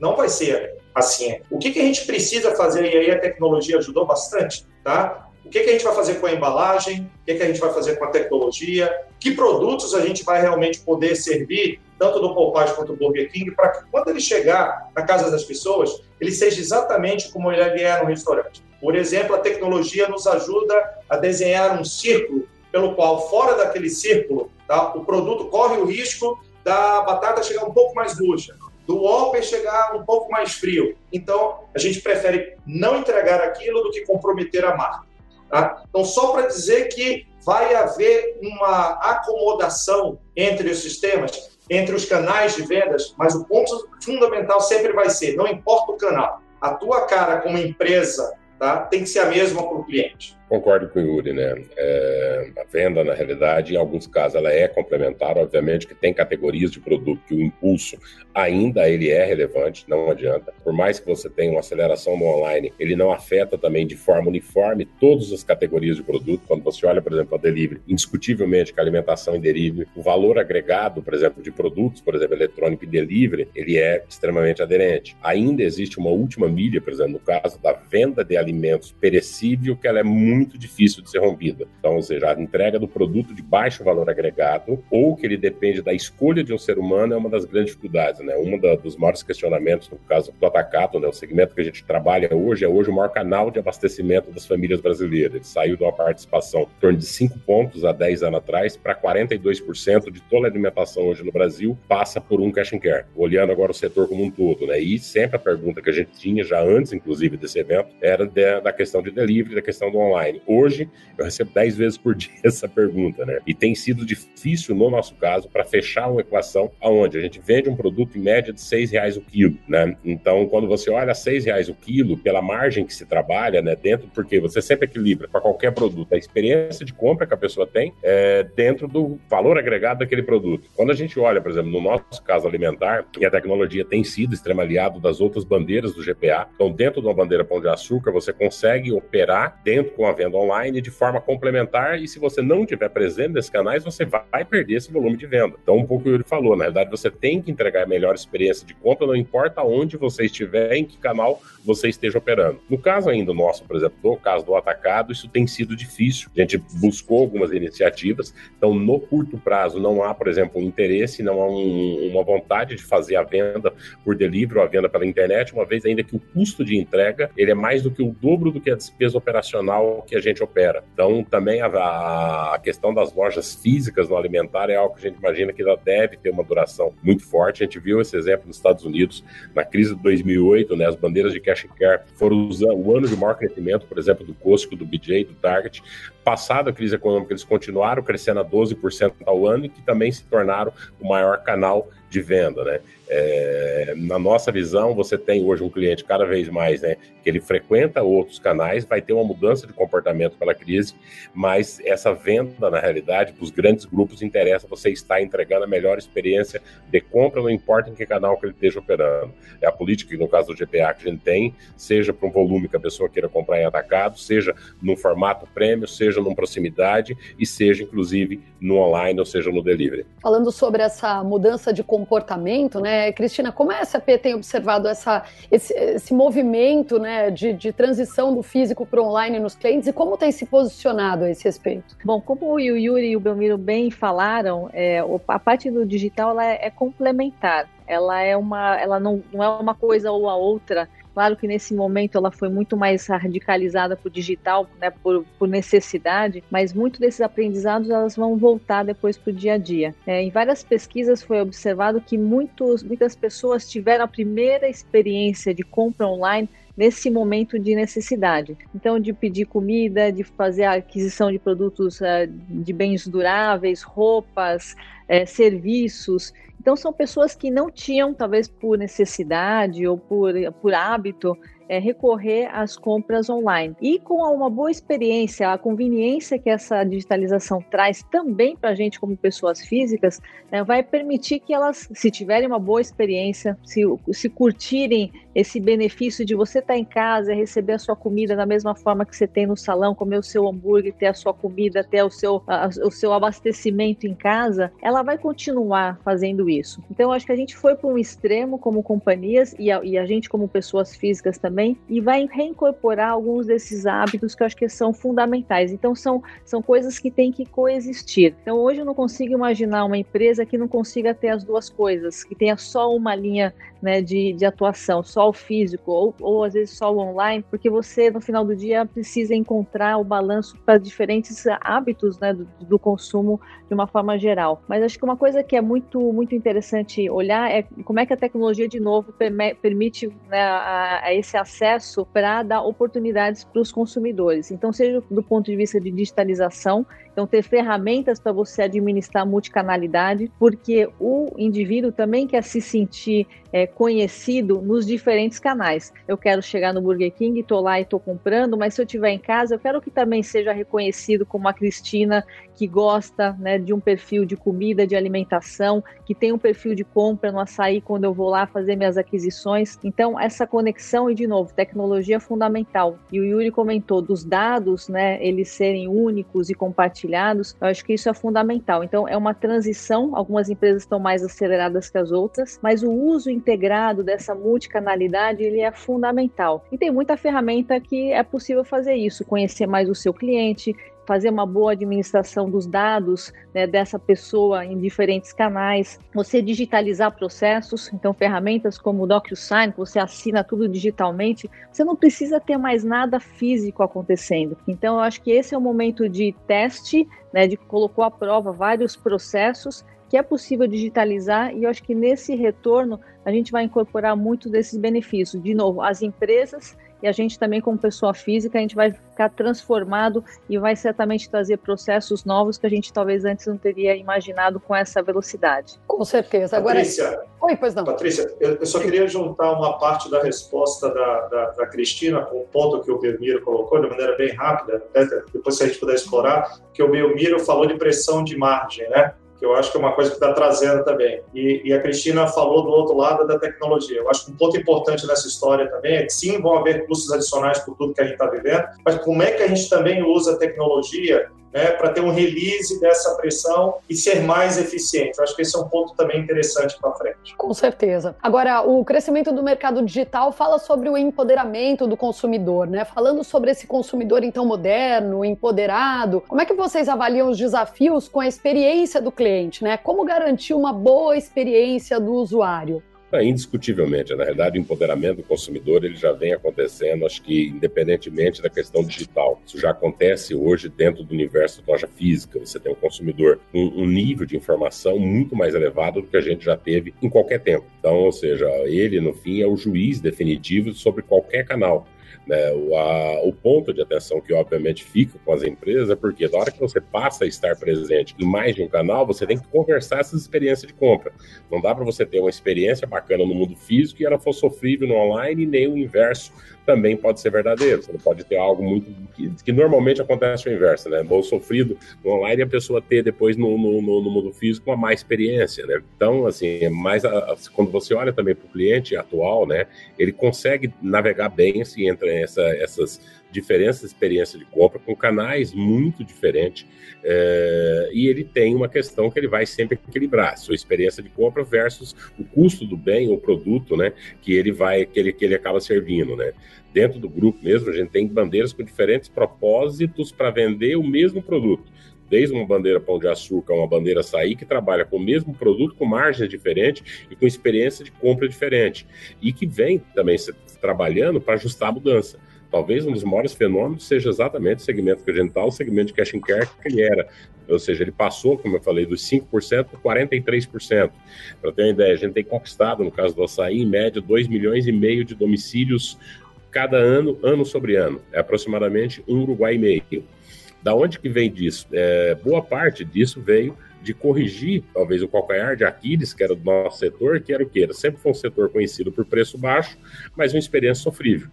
não vai ser assim. O que, que a gente precisa fazer, e aí a tecnologia ajudou bastante, tá? O que, que a gente vai fazer com a embalagem? O que, que a gente vai fazer com a tecnologia? Que produtos a gente vai realmente poder servir, tanto do Popeyes quanto do Burger King, para que quando ele chegar na casa das pessoas, ele seja exatamente como ele é no restaurante. Por exemplo, a tecnologia nos ajuda a desenhar um círculo pelo qual, fora daquele círculo, tá, o produto corre o risco da batata chegar um pouco mais murcha, do Whopper chegar um pouco mais frio. Então, a gente prefere não entregar aquilo do que comprometer a marca. Tá? Então, só para dizer que vai haver uma acomodação entre os sistemas, entre os canais de vendas, mas o ponto fundamental sempre vai ser, não importa o canal, a tua cara como empresa tá? tem que ser a mesma para o cliente. Concordo com o Yuri, né? É, a venda, na realidade, em alguns casos, ela é complementar. Obviamente que tem categorias de produto que o impulso ainda ele é relevante, não adianta. Por mais que você tenha uma aceleração no online, ele não afeta também de forma uniforme todas as categorias de produto. Quando você olha, por exemplo, a delivery, indiscutivelmente que a alimentação e delivery, o valor agregado, por exemplo, de produtos, por exemplo, eletrônico e delivery, ele é extremamente aderente. Ainda existe uma última milha, por exemplo, no caso da venda de alimentos perecível, que ela é muito muito difícil de ser rompida. Então, ou seja, a entrega do produto de baixo valor agregado ou que ele depende da escolha de um ser humano é uma das grandes dificuldades, né? Um dos maiores questionamentos no caso do atacado, né? O segmento que a gente trabalha hoje é hoje o maior canal de abastecimento das famílias brasileiras. Ele saiu de uma participação em torno de 5 pontos há 10 anos atrás para 42% de toda a alimentação hoje no Brasil passa por um cash and care. Olhando agora o setor como um todo, né? E sempre a pergunta que a gente tinha já antes, inclusive, desse evento, era da questão de delivery, da questão do online online. Hoje, eu recebo 10 vezes por dia (laughs) essa pergunta, né? E tem sido difícil, no nosso caso, para fechar uma equação aonde a gente vende um produto em média de 6 reais o quilo, né? Então, quando você olha 6 reais o quilo, pela margem que se trabalha, né, dentro, porque você sempre equilibra para qualquer produto a experiência de compra que a pessoa tem é, dentro do valor agregado daquele produto. Quando a gente olha, por exemplo, no nosso caso alimentar, e a tecnologia tem sido extremo aliado das outras bandeiras do GPA, então dentro de uma bandeira pão de açúcar, você consegue operar dentro com a venda online de forma complementar e se você não tiver presente nesses canais, você vai perder esse volume de venda. Então, um pouco o Yuri falou, na verdade, você tem que entregar a melhor experiência de compra, não importa onde você estiver, em que canal você esteja operando. No caso ainda nosso, por exemplo, no caso do atacado, isso tem sido difícil. A gente buscou algumas iniciativas, então no curto prazo não há, por exemplo, um interesse, não há um, uma vontade de fazer a venda por delivery ou a venda pela internet, uma vez ainda que o custo de entrega ele é mais do que o dobro do que a despesa operacional que a gente opera. Então, também a, a questão das lojas físicas no alimentar é algo que a gente imagina que ela deve ter uma duração muito forte. A gente viu esse exemplo nos Estados Unidos, na crise de 2008, né, as bandeiras de cash and care foram usando o ano de maior crescimento, por exemplo, do Costco, do BJ, do Target. Passada a crise econômica, eles continuaram crescendo a 12% ao ano e que também se tornaram o maior canal de venda, né? É, na nossa visão, você tem hoje um cliente cada vez mais, né, que ele frequenta outros canais, vai ter uma mudança de comportamento pela crise, mas essa venda, na realidade, para os grandes grupos, interessa você estar entregando a melhor experiência de compra, não importa em que canal que ele esteja operando. É a política, no caso do GPA, que a gente tem, seja para um volume que a pessoa queira comprar em atacado, seja num formato prêmio, seja numa proximidade e seja, inclusive, no online, ou seja, no delivery. Falando sobre essa mudança de comportamento, né, né, Cristina, como a SAP tem observado essa, esse, esse movimento né, de, de transição do físico para o online nos clientes e como tem se posicionado a esse respeito? Bom, como o Yuri e o Belmiro bem falaram, é, a parte do digital ela é, é complementar. Ela é uma, ela não, não é uma coisa ou a outra Claro que nesse momento ela foi muito mais radicalizada para o digital, né, por, por, necessidade, mas muito desses aprendizados elas vão voltar depois para o dia a dia. É, em várias pesquisas foi observado que muitos, muitas pessoas tiveram a primeira experiência de compra online nesse momento de necessidade. Então, de pedir comida, de fazer a aquisição de produtos uh, de bens duráveis, roupas, uh, serviços. Então, são pessoas que não tinham, talvez por necessidade ou por, por hábito, é, recorrer às compras online. E com uma boa experiência, a conveniência que essa digitalização traz também para a gente como pessoas físicas, né, vai permitir que elas, se tiverem uma boa experiência, se, se curtirem esse benefício de você estar tá em casa, receber a sua comida da mesma forma que você tem no salão, comer o seu hambúrguer, ter a sua comida, ter o seu, a, o seu abastecimento em casa, ela vai continuar fazendo isso. Então, acho que a gente foi para um extremo como companhias e a, e a gente como pessoas físicas também e vai reincorporar alguns desses hábitos que eu acho que são fundamentais. Então, são, são coisas que têm que coexistir. Então, hoje eu não consigo imaginar uma empresa que não consiga ter as duas coisas, que tenha só uma linha né, de, de atuação, só o físico ou, ou às vezes só o online, porque você, no final do dia, precisa encontrar o balanço para diferentes hábitos né, do, do consumo de uma forma geral. Mas acho que uma coisa que é muito, muito interessante olhar é como é que a tecnologia, de novo, permite né, a, a esse acesso para dar oportunidades para os consumidores. Então, seja do ponto de vista de digitalização, então ter ferramentas para você administrar multicanalidade, porque o indivíduo também quer se sentir é, conhecido nos diferentes canais. Eu quero chegar no Burger King, estou lá e estou comprando, mas se eu estiver em casa, eu quero que também seja reconhecido como a Cristina que gosta né, de um perfil de comida, de alimentação, que tem um perfil de compra no açaí quando eu vou lá fazer minhas aquisições. Então, essa conexão, e de novo, tecnologia é fundamental. E o Yuri comentou dos dados, né, eles serem únicos e compartilhados, eu acho que isso é fundamental. Então, é uma transição, algumas empresas estão mais aceleradas que as outras, mas o uso integrado dessa multicanalidade, ele é fundamental. E tem muita ferramenta que é possível fazer isso, conhecer mais o seu cliente, fazer uma boa administração dos dados né, dessa pessoa em diferentes canais, você digitalizar processos, então ferramentas como o DocuSign, que você assina tudo digitalmente, você não precisa ter mais nada físico acontecendo. Então eu acho que esse é o momento de teste, né, de colocou à prova vários processos que é possível digitalizar e eu acho que nesse retorno a gente vai incorporar muito desses benefícios. De novo, as empresas e a gente também, como pessoa física, a gente vai ficar transformado e vai certamente trazer processos novos que a gente talvez antes não teria imaginado com essa velocidade. Com certeza. Agora... Patrícia, Oi, pois não. Patrícia, eu, eu só queria juntar uma parte da resposta da, da, da Cristina com o ponto que o Belmiro colocou de maneira bem rápida, depois se a gente puder explorar, que o Belmiro falou de pressão de margem, né? Que eu acho que é uma coisa que está trazendo também. E, e, a Cristina falou do outro lado da tecnologia. Eu acho que um ponto importante nessa história também é que sim, vão haver custos adicionais por tudo que a gente está vivendo, mas como é que a gente também usa a tecnologia né, para ter um release dessa pressão e ser mais eficiente. Eu acho que esse é um ponto também interessante para frente. Com certeza. Agora, o crescimento do mercado digital fala sobre o empoderamento do consumidor, né? Falando sobre esse consumidor então moderno, empoderado, como é que vocês avaliam os desafios com a experiência do cliente, né? Como garantir uma boa experiência do usuário? É, indiscutivelmente, na verdade, o empoderamento do consumidor ele já vem acontecendo, acho que independentemente da questão digital. Isso já acontece hoje dentro do universo da loja física. Você tem um consumidor um, um nível de informação muito mais elevado do que a gente já teve em qualquer tempo. Então, ou seja, ele, no fim, é o juiz definitivo sobre qualquer canal. Né? O, a, o ponto de atenção que, obviamente, fica com as empresas é porque, da hora que você passa a estar presente em mais de um canal, você tem que conversar essas experiências de compra. Não dá para você ter uma experiência bacana no mundo físico e ela for sofrível no online, nem o inverso também pode ser verdadeiro. Você pode ter algo muito. que, que normalmente acontece o inverso, né? Bom sofrido no online e a pessoa ter depois no, no, no, mundo físico uma má experiência, né? Então, assim, é mais a, quando você olha também para o cliente atual, né? Ele consegue navegar bem assim, entre essa, essas diferença de experiência de compra, com canais muito diferentes, é, e ele tem uma questão que ele vai sempre equilibrar, sua experiência de compra versus o custo do bem ou produto, né, que ele vai, que ele, que ele acaba servindo, né. Dentro do grupo mesmo, a gente tem bandeiras com diferentes propósitos para vender o mesmo produto desde uma bandeira pão de açúcar, uma bandeira açaí, que trabalha com o mesmo produto, com margens diferentes e com experiência de compra diferente. E que vem também trabalhando para ajustar a mudança. Talvez um dos maiores fenômenos seja exatamente o segmento que a gente está, o segmento de cash and care que ele era. Ou seja, ele passou, como eu falei, dos 5% para 43%. Para ter uma ideia, a gente tem conquistado, no caso do açaí, em média, 2 milhões e meio de domicílios cada ano, ano sobre ano. É aproximadamente um Uruguai e meio. Da onde que vem disso? É, boa parte disso veio de corrigir, talvez, o calcanhar de Aquiles, que era do nosso setor, que era o quê? Era, sempre foi um setor conhecido por preço baixo, mas uma experiência sofrível.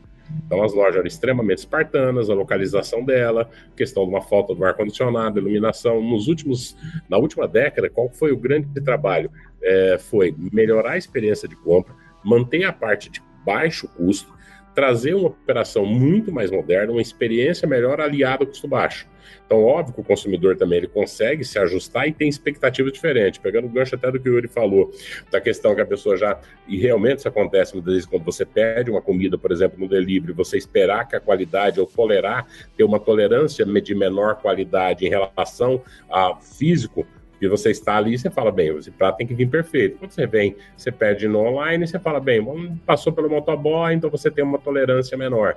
Então as lojas eram extremamente espartanas, a localização dela, questão de uma falta do ar-condicionado, iluminação. Nos últimos, na última década, qual foi o grande trabalho? É, foi melhorar a experiência de compra, manter a parte de baixo custo, trazer uma operação muito mais moderna, uma experiência melhor aliada ao custo baixo. Então, óbvio que o consumidor também ele consegue se ajustar e tem expectativa diferente. Pegando o gancho até do que o Yuri falou, da questão que a pessoa já. E realmente isso acontece muitas vezes quando você pede uma comida, por exemplo, no delivery, você esperar que a qualidade ou tolerar, ter uma tolerância de menor qualidade em relação ao físico e você está ali você fala, bem, esse prato tem que vir perfeito. Quando você vem, você pede no online, você fala, bem, passou pelo motoboy, então você tem uma tolerância menor.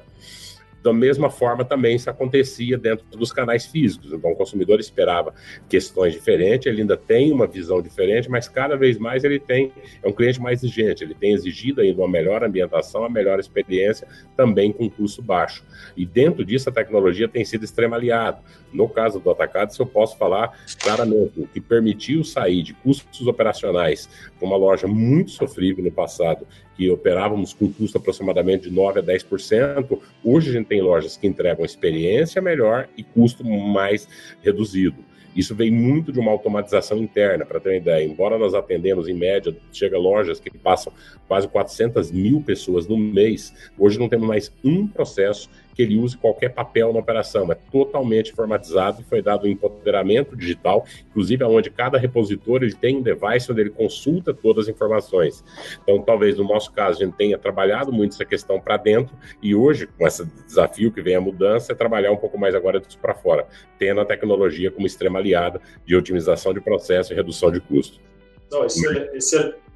Da mesma forma, também isso acontecia dentro dos canais físicos. Então, o consumidor esperava questões diferentes, ele ainda tem uma visão diferente, mas cada vez mais ele tem, é um cliente mais exigente, ele tem exigido ainda uma melhor ambientação, uma melhor experiência, também com custo baixo. E dentro disso, a tecnologia tem sido extrema aliada. No caso do atacado, se eu posso falar claramente, o que permitiu sair de custos operacionais para uma loja muito sofrível no passado que operávamos com custo aproximadamente de 9% a 10%, hoje a gente tem lojas que entregam experiência melhor e custo mais reduzido. Isso vem muito de uma automatização interna, para ter uma ideia. Embora nós atendemos, em média, chega lojas que passam quase 400 mil pessoas no mês, hoje não temos mais um processo que ele use qualquer papel na operação, é totalmente informatizado e foi dado um empoderamento digital, inclusive onde cada repositório ele tem um device onde ele consulta todas as informações. Então, talvez no nosso caso a gente tenha trabalhado muito essa questão para dentro e hoje, com esse desafio que vem a mudança, é trabalhar um pouco mais agora disso para fora, tendo a tecnologia como extrema aliada de otimização de processo e redução de custo. Não, excelente,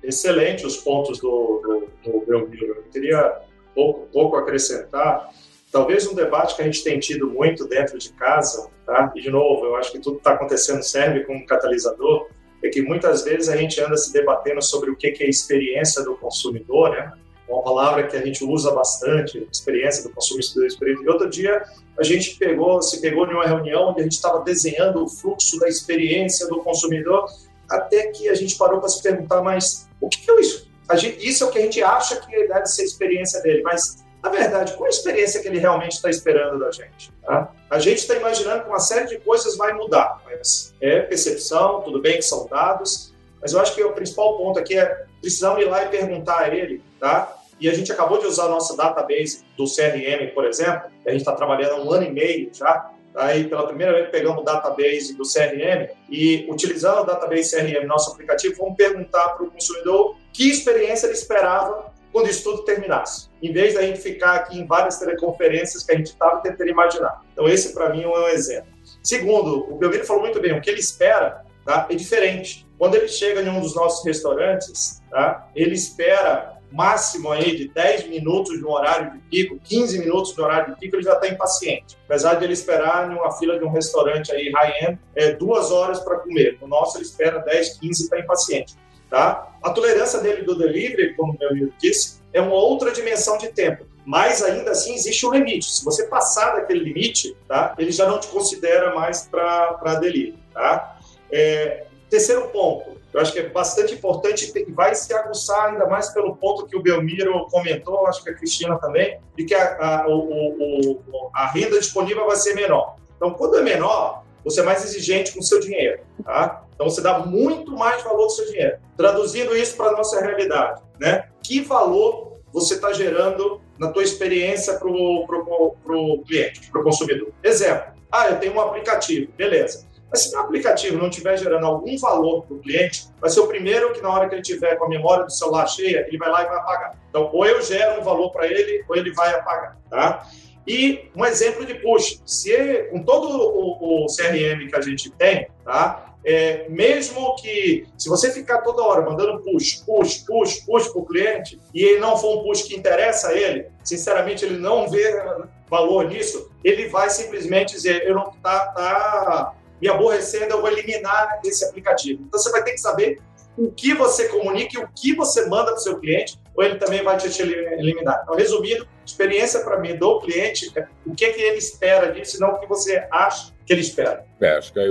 excelente os pontos do, do, do Belmiro. Eu queria pouco, pouco acrescentar Talvez um debate que a gente tem tido muito dentro de casa, tá? e de novo, eu acho que tudo está acontecendo serve como catalisador, é que muitas vezes a gente anda se debatendo sobre o que é experiência do consumidor, né? uma palavra que a gente usa bastante, experiência do consumidor. E outro dia a gente pegou, se pegou em uma reunião onde a gente estava desenhando o fluxo da experiência do consumidor, até que a gente parou para se perguntar, mas o que é isso? Gente, isso é o que a gente acha que deve ser a experiência dele, mas na verdade, qual a experiência que ele realmente está esperando da gente? Tá? A gente está imaginando que uma série de coisas vai mudar, mas é percepção, tudo bem que são dados, mas eu acho que o principal ponto aqui é precisamos ir lá e perguntar a ele, tá? E a gente acabou de usar a nossa database do CRM, por exemplo, a gente está trabalhando há um ano e meio já, aí pela primeira vez pegamos o database do CRM e utilizando o database CRM, nosso aplicativo, vamos perguntar para o consumidor que experiência ele esperava quando isso tudo terminasse, em vez da gente ficar aqui em várias teleconferências que a gente estava tentando imaginar. Então, esse para mim é um exemplo. Segundo, o Belvino falou muito bem, o que ele espera tá, é diferente. Quando ele chega em um dos nossos restaurantes, tá, ele espera máximo aí de 10 minutos no horário de pico, 15 minutos no horário de pico, ele já está impaciente. Apesar de ele esperar em uma fila de um restaurante aí high-end, é, duas horas para comer. No nosso, ele espera 10, 15 e está impaciente. Tá? A tolerância dele do delivery, como meu amigo disse, é uma outra dimensão de tempo. Mas ainda assim existe um limite. Se você passar daquele limite, tá? ele já não te considera mais para delivery. Tá? É, terceiro ponto, eu acho que é bastante importante e vai se aguçar ainda mais pelo ponto que o Belmiro comentou, acho que a Cristina também, de que a, a, o, o, a renda disponível vai ser menor. Então, quando é menor, você é mais exigente com o seu dinheiro. Tá? Então você dá muito mais valor do seu dinheiro. Traduzindo isso para a nossa realidade, né? Que valor você está gerando na tua experiência para o cliente, para o consumidor. Exemplo, ah, eu tenho um aplicativo, beleza. Mas se o aplicativo não estiver gerando algum valor para o cliente, vai ser o primeiro que na hora que ele tiver com a memória do celular cheia, ele vai lá e vai apagar. Então, ou eu gero um valor para ele, ou ele vai apagar, tá? E um exemplo de push, se com todo o, o CRM que a gente tem, tá? É, mesmo que se você ficar toda hora mandando push, push, push, push para o cliente e ele não for um push que interessa a ele, sinceramente ele não vê valor nisso, ele vai simplesmente dizer eu não tá, tá me aborrecendo, eu vou eliminar esse aplicativo. Então você vai ter que saber o que você comunica e o que você manda para o seu cliente, ou ele também vai te eliminar. Então, resumindo, experiência para mim do cliente, é o que, que ele espera disso, não o que você acha que ele espera. É, acho que aí,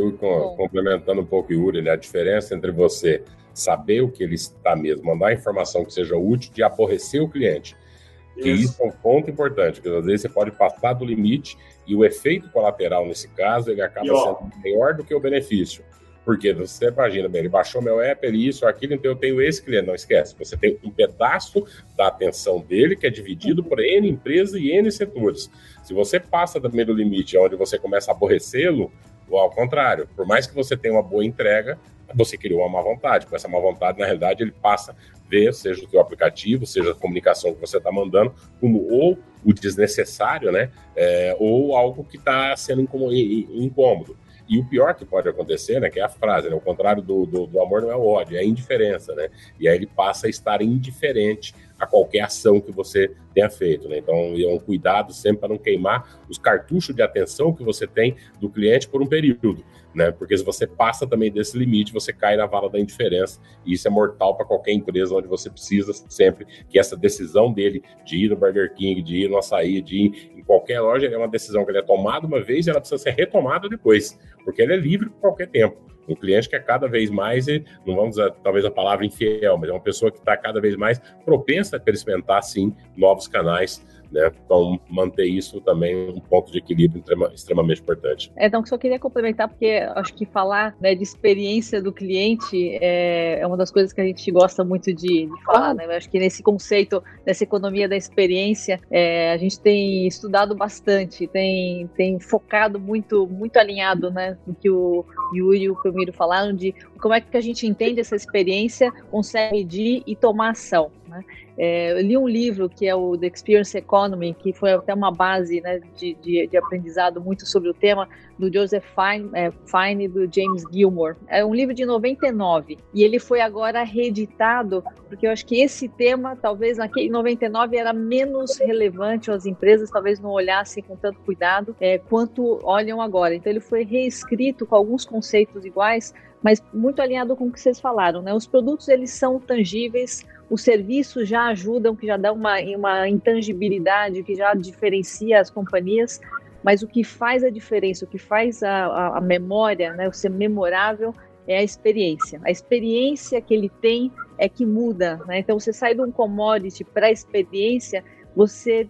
complementando um pouco o Yuri, né, a diferença entre você saber o que ele está mesmo, mandar informação que seja útil, de aborrecer o cliente. Isso. E isso é um ponto importante, porque às vezes você pode passar do limite e o efeito colateral nesse caso ele acaba sendo maior do que o benefício. Porque você imagina, bem, ele baixou meu app, ele isso, aquilo, então eu tenho esse cliente. Não esquece, você tem um pedaço da atenção dele que é dividido por N empresas e N setores. Se você passa também do limite onde você começa a aborrecê-lo, ou ao contrário, por mais que você tenha uma boa entrega, você criou uma má vontade. Com essa má vontade, na realidade, ele passa a ver, seja o seu aplicativo, seja a comunicação que você está mandando, como ou o desnecessário, né? É, ou algo que está sendo incômodo. E o pior que pode acontecer, né, que é a frase, né, o contrário do, do, do, amor não é o ódio, é a indiferença, né? E aí ele passa a estar indiferente a qualquer ação que você tenha feito, né? Então, é um cuidado sempre para não queimar os cartuchos de atenção que você tem do cliente por um período né? Porque se você passa também desse limite, você cai na vala da indiferença, e isso é mortal para qualquer empresa onde você precisa sempre que essa decisão dele de ir no Burger King, de ir no açaí, de ir em qualquer loja, é uma decisão que ele é tomada uma vez e ela precisa ser retomada depois, porque ele é livre por qualquer tempo. Um cliente que é cada vez mais, não vamos usar talvez a palavra infiel, mas é uma pessoa que está cada vez mais propensa a experimentar, sim, novos canais né? Então, manter isso também um ponto de equilíbrio extremamente importante. É, então, só queria complementar, porque acho que falar né, de experiência do cliente é, é, uma das coisas que a gente gosta muito de, de falar, né? Eu acho que nesse conceito, nessa economia da experiência, é, a gente tem estudado bastante, tem, tem focado muito, muito alinhado, né, no que o Yuri e o Camilo falaram de como é que a gente entende essa experiência, consegue medir e tomar ação. Né? É, eu li um livro que é o The Experience Economy, que foi até uma base né, de, de, de, aprendizado muito sobre o tema, do Joseph Fine, é, Fine e do James Gilmore. É um livro de 99 e ele foi agora reeditado, porque eu acho que esse tema, talvez naquele 99, era menos relevante às empresas, talvez não olhassem com tanto cuidado é, quanto olham agora. Então ele foi reescrito com alguns conceitos iguais, mas muito alinhado com o que vocês falaram, né? Os produtos eles são tangíveis, os serviços já ajudam, que já dá uma, uma intangibilidade, que já diferencia as companhias, mas o que faz a diferença, o que faz a, a, a memória, né, o ser memorável, é a experiência. A experiência que ele tem é que muda, né? Então você sai de um commodity para a experiência, você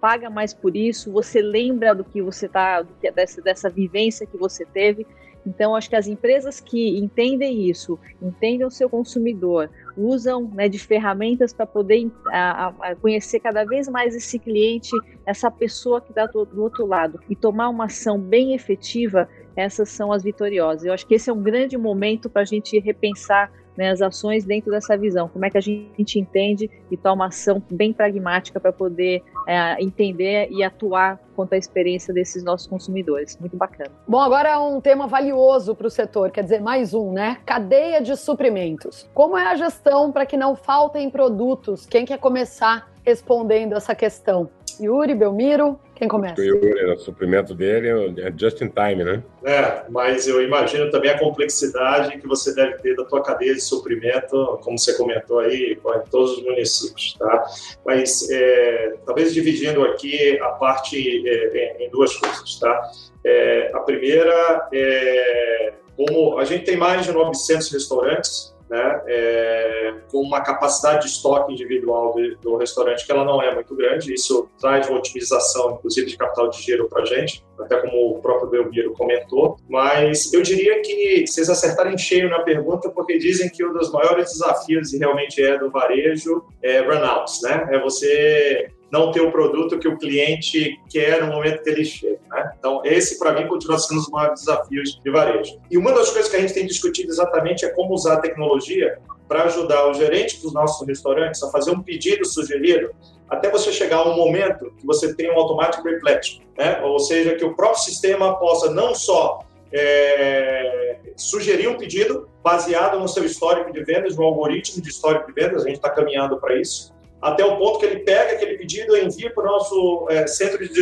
paga mais por isso, você lembra do que você tá, dessa, dessa vivência que você teve. Então, acho que as empresas que entendem isso, entendem o seu consumidor, usam né, de ferramentas para poder a, a conhecer cada vez mais esse cliente, essa pessoa que está do, do outro lado, e tomar uma ação bem efetiva, essas são as vitoriosas. Eu acho que esse é um grande momento para a gente repensar né, as ações dentro dessa visão, como é que a gente entende e toma ação bem pragmática para poder é, entender e atuar quanto à experiência desses nossos consumidores. Muito bacana. Bom, agora um tema valioso para o setor, quer dizer, mais um, né? Cadeia de suprimentos. Como é a gestão para que não faltem produtos? Quem quer começar respondendo essa questão? Yuri, Belmiro, quem começa? O Yuri, o suprimento dele é just in time, né? É, mas eu imagino também a complexidade que você deve ter da tua cadeia de suprimento, como você comentou aí, em todos os municípios, tá? Mas é, talvez dividindo aqui a parte é, em duas coisas, tá? É, a primeira é como a gente tem mais de 900 restaurantes né, é, com uma capacidade de estoque individual do, restaurante que ela não é muito grande. Isso traz uma otimização, inclusive, de capital de giro para a gente, até como o próprio Belmiro comentou. Mas eu diria que vocês acertarem cheio na pergunta, porque dizem que um dos maiores desafios, e realmente é do varejo, é run-outs, né? É você não ter o produto que o cliente quer no momento que ele chega. Né? Então, esse, para mim, continua sendo um dos maiores desafios de varejo. E uma das coisas que a gente tem discutido exatamente é como usar a tecnologia para ajudar o gerente dos nossos restaurantes a fazer um pedido sugerido até você chegar a um momento que você tem um automatic reflection, né? ou seja, que o próprio sistema possa não só é, sugerir um pedido baseado no seu histórico de vendas, no algoritmo de histórico de vendas, a gente está caminhando para isso, até o ponto que ele pega aquele pedido e envia para o nosso é, centro de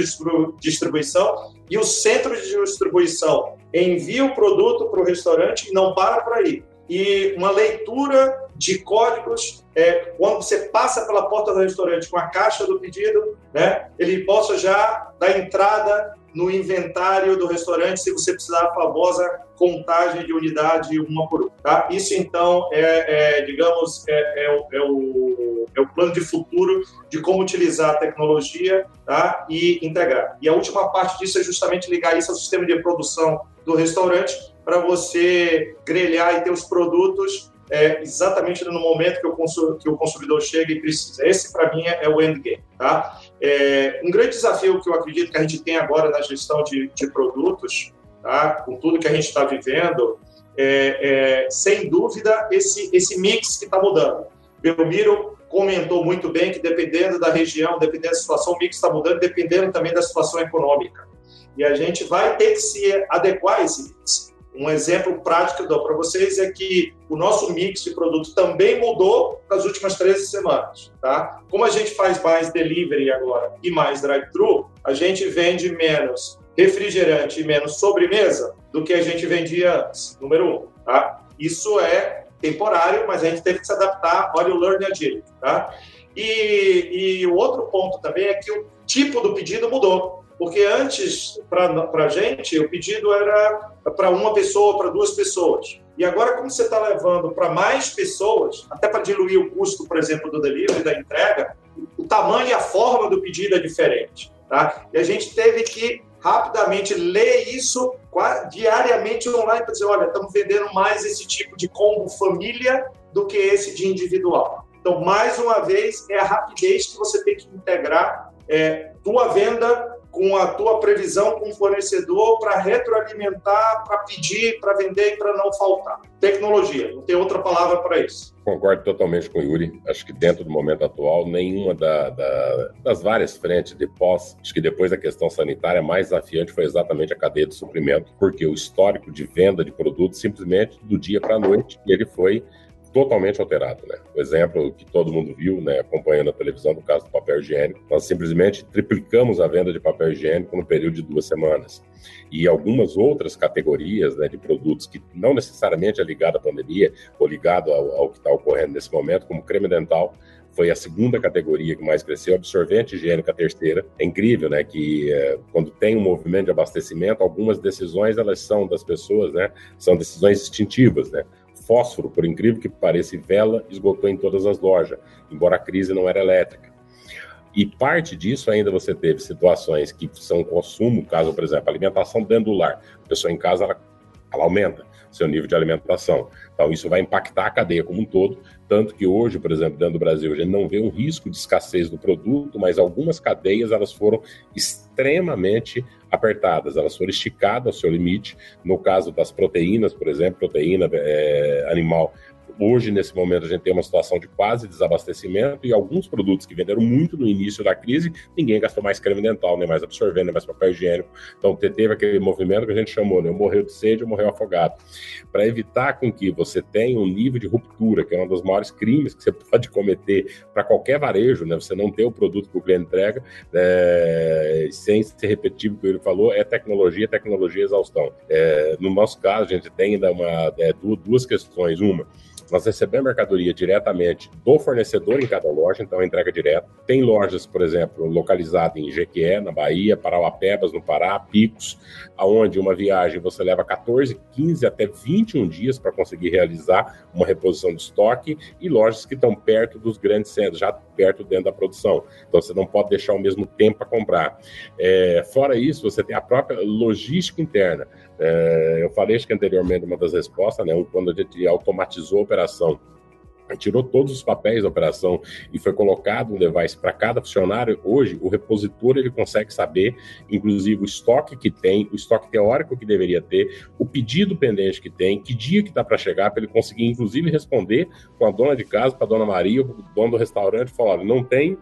distribuição e o centro de distribuição envia o produto para o restaurante e não para por aí. E uma leitura de códigos, é, quando você passa pela porta do restaurante com a caixa do pedido, né, ele possa já dar entrada no inventário do restaurante se você precisar da famosa contagem de unidade uma por uma. Tá? Isso, então, é, é digamos, é, é, o, é, o, é o plano de futuro de como utilizar a tecnologia tá? e integrar. E a última parte disso é justamente ligar isso ao sistema de produção do restaurante para você grelhar e ter os produtos é, exatamente no momento que o, que o consumidor chega e precisa. Esse, para mim, é, é, o endgame. Tá? É, um grande desafio que eu acredito que a gente tem agora na gestão de, de produtos, tá? com tudo que a gente está vivendo, é, é, sem dúvida, esse, esse mix que está mudando. Belmiro comentou muito bem que dependendo da região, dependendo da situação, o mix está mudando, dependendo também da situação econômica. E a gente vai ter que se adequar a esse mix. Um exemplo prático que eu dou para vocês é que o nosso mix de produto também mudou nas últimas 13 semanas. Tá? Como a gente faz mais delivery agora e mais drive-thru, a gente vende menos refrigerante e menos sobremesa do que a gente vendia antes, número um. Tá? Isso é temporário, mas a gente teve que se adaptar, olha o Learn Agility. Tá? E, e o outro ponto também é que o tipo do pedido mudou. Porque antes, para a gente, o pedido era para uma pessoa, para duas pessoas. E agora, como você está levando para mais pessoas, até para diluir o custo, por exemplo, do delivery, da entrega, o tamanho e a forma do pedido é diferente. Tá? E a gente teve que rapidamente ler isso diariamente online para dizer, olha, estamos vendendo mais esse tipo de combo família do que esse de individual. Então, mais uma vez, é a rapidez que você tem que integrar é, tua venda com a tua previsão com o fornecedor para retroalimentar, para pedir, para vender e para não faltar. Tecnologia, não tem outra palavra para isso. Concordo totalmente com o Yuri. Acho que dentro do momento atual, nenhuma da, da, das várias frentes de pós, acho que depois da questão sanitária, mais desafiante foi exatamente a cadeia de suprimento, porque o histórico de venda de produtos simplesmente do dia para a noite ele foi totalmente alterado, né? O exemplo que todo mundo viu, né, acompanhando a televisão, no caso do papel higiênico, nós simplesmente triplicamos a venda de papel higiênico no período de duas semanas. E algumas outras categorias né, de produtos que não necessariamente é ligado à pandemia ou ligado ao, ao que está ocorrendo nesse momento, como creme dental, foi a segunda categoria que mais cresceu, absorvente higiênico a terceira. É incrível, né, que é, quando tem um movimento de abastecimento, algumas decisões elas são das pessoas, né, são decisões instintivas, né fósforo, por incrível que pareça, vela esgotou em todas as lojas, embora a crise não era elétrica. E parte disso ainda você teve situações que são consumo, caso, por exemplo, alimentação dentro do lar. A pessoa em casa, ela, ela aumenta seu nível de alimentação. Então, isso vai impactar a cadeia como um todo, tanto que hoje, por exemplo, dentro do Brasil, a gente não vê um risco de escassez do produto, mas algumas cadeias elas foram extremamente apertadas, elas foram esticadas ao seu limite. No caso das proteínas, por exemplo, proteína é, animal Hoje, nesse momento, a gente tem uma situação de quase desabastecimento e alguns produtos que venderam muito no início da crise, ninguém gastou mais creme dental, nem mais absorvente, nem mais papel higiênico. Então, teve aquele movimento que a gente chamou, né? Morreu de sede ou morreu afogado. Para evitar com que você tenha um nível de ruptura, que é um dos maiores crimes que você pode cometer para qualquer varejo, né? Você não ter o produto que o cliente entrega, é, sem ser repetitivo, que ele falou, é tecnologia, tecnologia exaustão. É, no nosso caso, a gente tem ainda uma, é, duas questões. Uma, Nós recebemos mercadoria diretamente do fornecedor em cada loja, então entrega direta. Tem lojas, por exemplo, localizadas em Jequié, na Bahia, Parauapebas, no Pará, Picos, aonde uma viagem você leva 14, 15 até 21 dias para conseguir realizar uma reposição de estoque e lojas que estão perto dos grandes centros, já perto dentro da produção. Então você não pode deixar o mesmo tempo para comprar. É, fora isso, você tem a própria logística interna. É, eu falei acho que anteriormente uma das respostas, né, quando a gente automatizou a operação. Tirou todos os papéis da operação e foi colocado um device para cada funcionário, hoje o repositor ele consegue saber, inclusive, o estoque que tem, o estoque teórico que deveria ter, o pedido pendente que tem, que dia que está para chegar, para ele conseguir, inclusive, responder com a dona de casa, para a dona Maria, o dono do restaurante, falar, não tem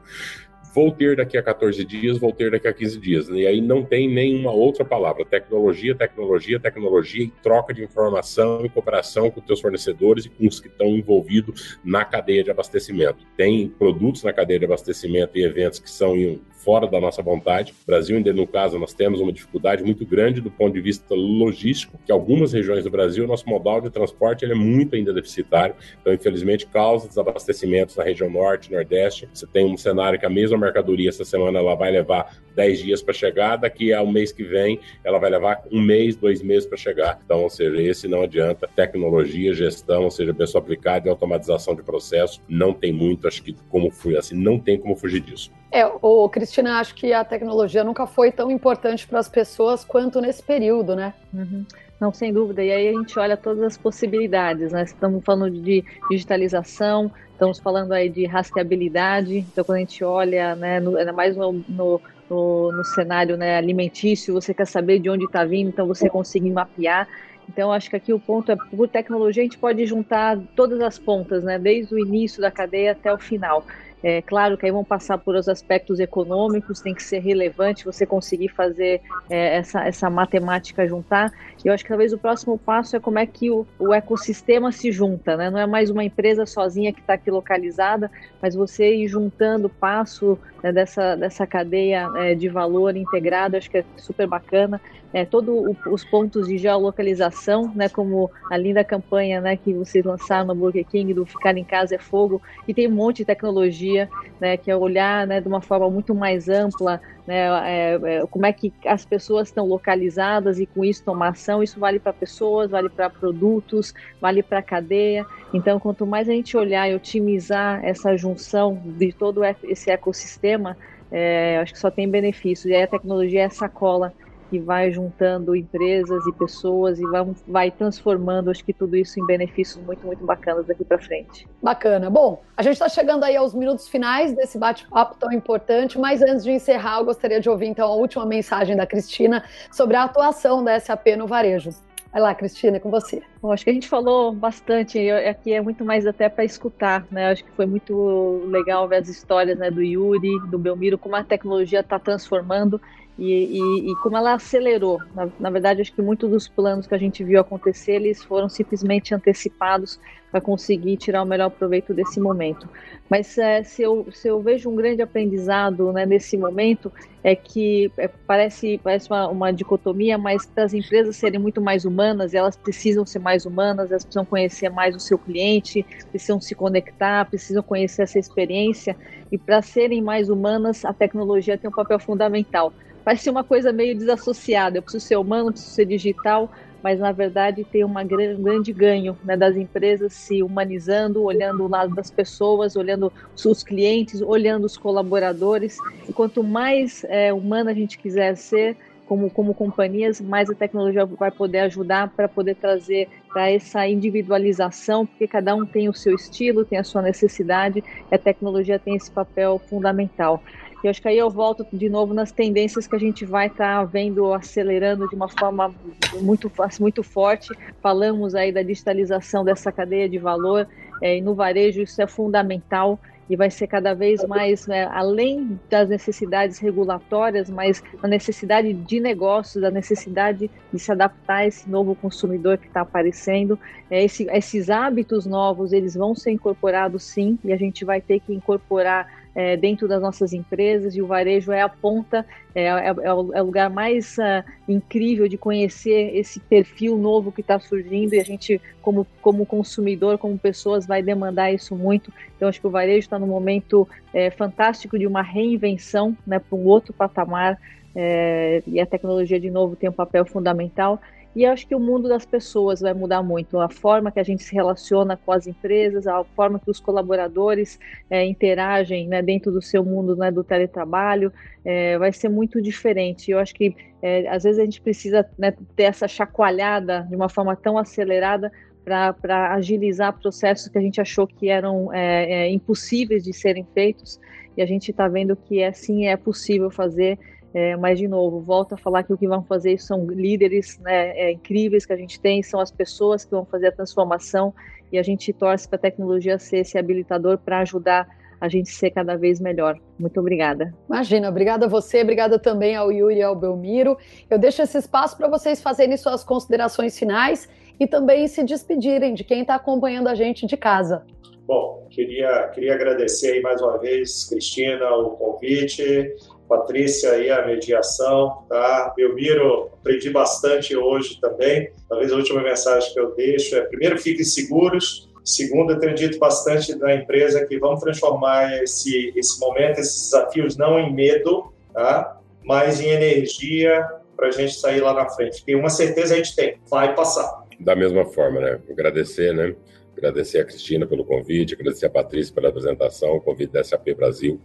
vou ter daqui a 14 dias, vou ter daqui a 15 dias. E aí não tem nenhuma outra palavra. Tecnologia, tecnologia, tecnologia e troca de informação e cooperação com teus fornecedores e com os que estão envolvidos na cadeia de abastecimento. Tem produtos na cadeia de abastecimento e eventos que são fora da nossa vontade. O Brasil, ainda no caso, nós temos uma dificuldade muito grande do ponto de vista logístico, que algumas regiões do Brasil, nosso modal de transporte ele é muito ainda deficitário. Então, infelizmente, causa desabastecimentos na região norte, nordeste. Você tem um cenário que a mesma mercadoria essa semana ela vai levar 10 dias para chegar, daqui ao mês que vem ela vai levar um mês, dois meses para chegar. Então, ou seja, esse não adianta. Tecnologia, gestão, ou seja, pessoa aplicada e automatização de processo, não tem muito, acho que como fui assim, não tem como fugir disso. É, Cristina, acho que a tecnologia nunca foi tão importante para as pessoas quanto nesse período, né? Uhum. Não, sem dúvida. E aí a gente olha todas as possibilidades, né? Estamos falando de digitalização, estamos falando aí de rastreabilidade. Então, quando a gente olha, né, no, ainda mais no, no, no cenário né, alimentício, você quer saber de onde está vindo, então você consegue mapear. Então, acho que aqui o ponto é, por tecnologia, a gente pode juntar todas as pontas, né, desde o início da cadeia até o final. É claro que aí vão passar por os aspectos econômicos, tem que ser relevante você conseguir fazer é, essa, essa matemática juntar. E eu acho que talvez o próximo passo é como é que o, o ecossistema se junta, né? Não é mais uma empresa sozinha que está aqui localizada, mas você ir juntando passo né, dessa, dessa cadeia é, de valor integrado, acho que é super bacana. É, todos os pontos de geolocalização, né, como a linda campanha né, que vocês lançaram no Burger King do Ficar em Casa é Fogo, e tem um monte de tecnologia, né, que é olhar né, de uma forma muito mais ampla né, é, é, como é que as pessoas estão localizadas e com isso tomar ação. Isso vale para pessoas, vale para produtos, vale para a cadeia. Então, quanto mais a gente olhar e otimizar essa junção de todo esse ecossistema, é, acho que só tem benefícios. E aí a tecnologia é essa cola que vai juntando empresas e pessoas e vai, vai transformando, acho que tudo isso em benefícios muito, muito bacanas daqui para frente. Bacana. Bom, a gente está chegando aí aos minutos finais desse bate-papo tão importante, mas antes de encerrar, eu gostaria de ouvir então a última mensagem da Cristina sobre a atuação da SAP no varejo. Vai lá, Cristina, com você. Bom, acho que a gente falou bastante, eu, aqui é muito mais até para escutar, né? Acho que foi muito legal ver as histórias né, do Yuri, do Belmiro, como a tecnologia está transformando e, e, e, como ela acelerou. Na, na, verdade, acho que muitos dos planos que a gente viu acontecer, eles foram simplesmente antecipados para conseguir tirar o melhor proveito desse momento. Mas é, se, eu, se eu vejo um grande aprendizado né, nesse momento, é que é, parece, parece uma, uma dicotomia, mas para as empresas serem muito mais humanas, elas precisam ser mais humanas, elas precisam conhecer mais o seu cliente, precisam se conectar, precisam conhecer essa experiência, e para serem mais humanas, a tecnologia tem um papel fundamental parece uma coisa meio desassociada. Eu preciso ser humano, preciso ser digital, mas na verdade tem um grande ganho né, das empresas se humanizando, olhando o lado das pessoas, olhando os clientes, olhando os colaboradores. E quanto mais é, humana a gente quiser ser, como, como companhias, mais a tecnologia vai poder ajudar para poder trazer para essa individualização, porque cada um tem o seu estilo, tem a sua necessidade, e a tecnologia tem esse papel fundamental. E acho que aí eu volto de novo nas tendências que a gente vai estar tá vendo acelerando de uma forma muito, muito forte. Falamos aí da digitalização dessa cadeia de valor, é, e no varejo isso é fundamental e vai ser cada vez mais, né, além das necessidades regulatórias, mas a necessidade de negócios, a necessidade de se adaptar a esse novo consumidor que está aparecendo. É, esse, esses hábitos novos, eles vão ser incorporados sim, e a gente vai ter que incorporar é, dentro das nossas empresas e o varejo é a ponta, é, é, é o, é lugar mais uh, incrível de conhecer esse perfil novo que está surgindo e a gente, como, como consumidor, como pessoas, vai demandar isso muito. Então, acho que o varejo está num momento é, fantástico de uma reinvenção né, para um outro patamar é, e a tecnologia, de novo, tem um papel fundamental. E acho que o mundo das pessoas vai mudar muito. A forma que a gente se relaciona com as empresas, a forma que os colaboradores é, interagem né, dentro do seu mundo né, do teletrabalho, é, vai ser muito diferente. Eu acho que é, às vezes a gente precisa né, ter essa chacoalhada de uma forma tão acelerada para agilizar processos que a gente achou que eram é, é, impossíveis de serem feitos. E a gente está vendo que é, sim é possível fazer é, mas, de novo, volto a falar que o que vão fazer são líderes né, é, incríveis que a gente tem, são as pessoas que vão fazer a transformação e a gente torce para a tecnologia ser esse habilitador para ajudar a gente ser cada vez melhor. Muito obrigada. Imagina, obrigada a você, obrigada também ao Yuri e ao Belmiro. Eu deixo esse espaço para vocês fazerem suas considerações finais e também se despedirem de quem está acompanhando a gente de casa. Bom, queria, queria agradecer aí mais uma vez, Cristina, o convite. Patrícia aí a mediação, tá? Belmiro, aprendi bastante hoje também. Talvez a última mensagem que eu deixo é: primeiro, fiquem seguros. Segundo, eu tenho dito bastante da empresa que vamos transformar esse, esse momento, esses desafios, não em medo, tá? mas em energia para a gente sair lá na frente. Tem uma certeza a gente tem, vai passar. Da mesma forma, né? Agradecer, né? Agradecer a Cristina pelo convite, agradecer a Patrícia pela apresentação, o convite da SAP Brasil.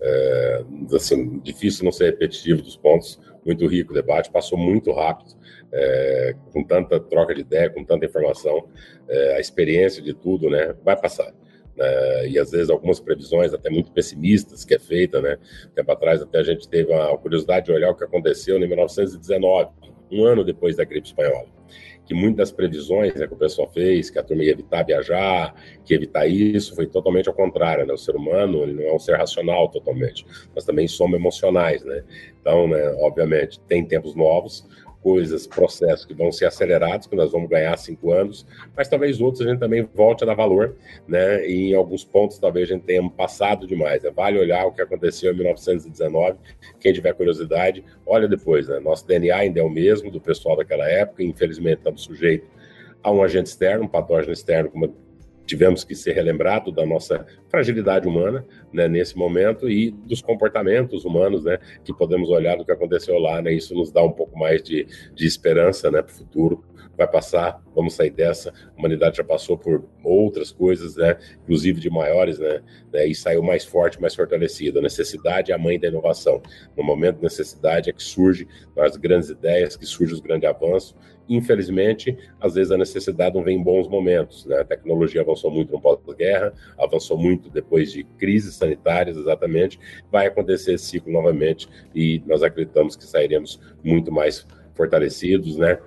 É, assim, difícil não ser repetitivo dos pontos, muito rico o debate, passou muito rápido, é, com tanta troca de ideia, com tanta informação, é, a experiência de tudo, né, vai passar. É, e às vezes algumas previsões até muito pessimistas que é feita, né? Tempo atrás até a gente teve a curiosidade de olhar o que aconteceu em 1919, um ano depois da gripe espanhola que muitas previsões né, que o pessoal fez, que a turma ia evitar viajar, que evitar isso, foi totalmente ao contrário, né? O ser humano, ele não é um ser racional totalmente, nós também somos emocionais, né? Então, né, obviamente, tem tempos novos, coisas, processos que vão ser acelerados, que nós vamos ganhar cinco anos, mas talvez outros a gente também volte a dar valor, né? E em alguns pontos talvez a gente tenha passado demais. Né? Vale olhar o que aconteceu em 1919. Quem tiver curiosidade, olha depois, né? Nosso DNA ainda é o mesmo do pessoal daquela época, infelizmente estamos sujeitos a um agente externo, um patógeno externo, como tivemos que ser relembrado da nossa fragilidade humana né, nesse momento e dos comportamentos humanos né, que podemos olhar do que aconteceu lá. Né, isso nos dá um pouco mais de, de esperança né, para o futuro. Vai passar, vamos sair dessa. A humanidade já passou por outras coisas, né, inclusive de maiores, né, né, e saiu mais forte, mais fortalecida. A necessidade é a mãe da inovação. No momento de necessidade é que surge as grandes ideias, que surge os grandes avanços infelizmente, às vezes a necessidade não vem em bons momentos. Né? A tecnologia avançou muito no pós-guerra, avançou muito depois de crises sanitárias, exatamente. Vai acontecer esse ciclo novamente e nós acreditamos que sairemos muito mais fortalecidos, né?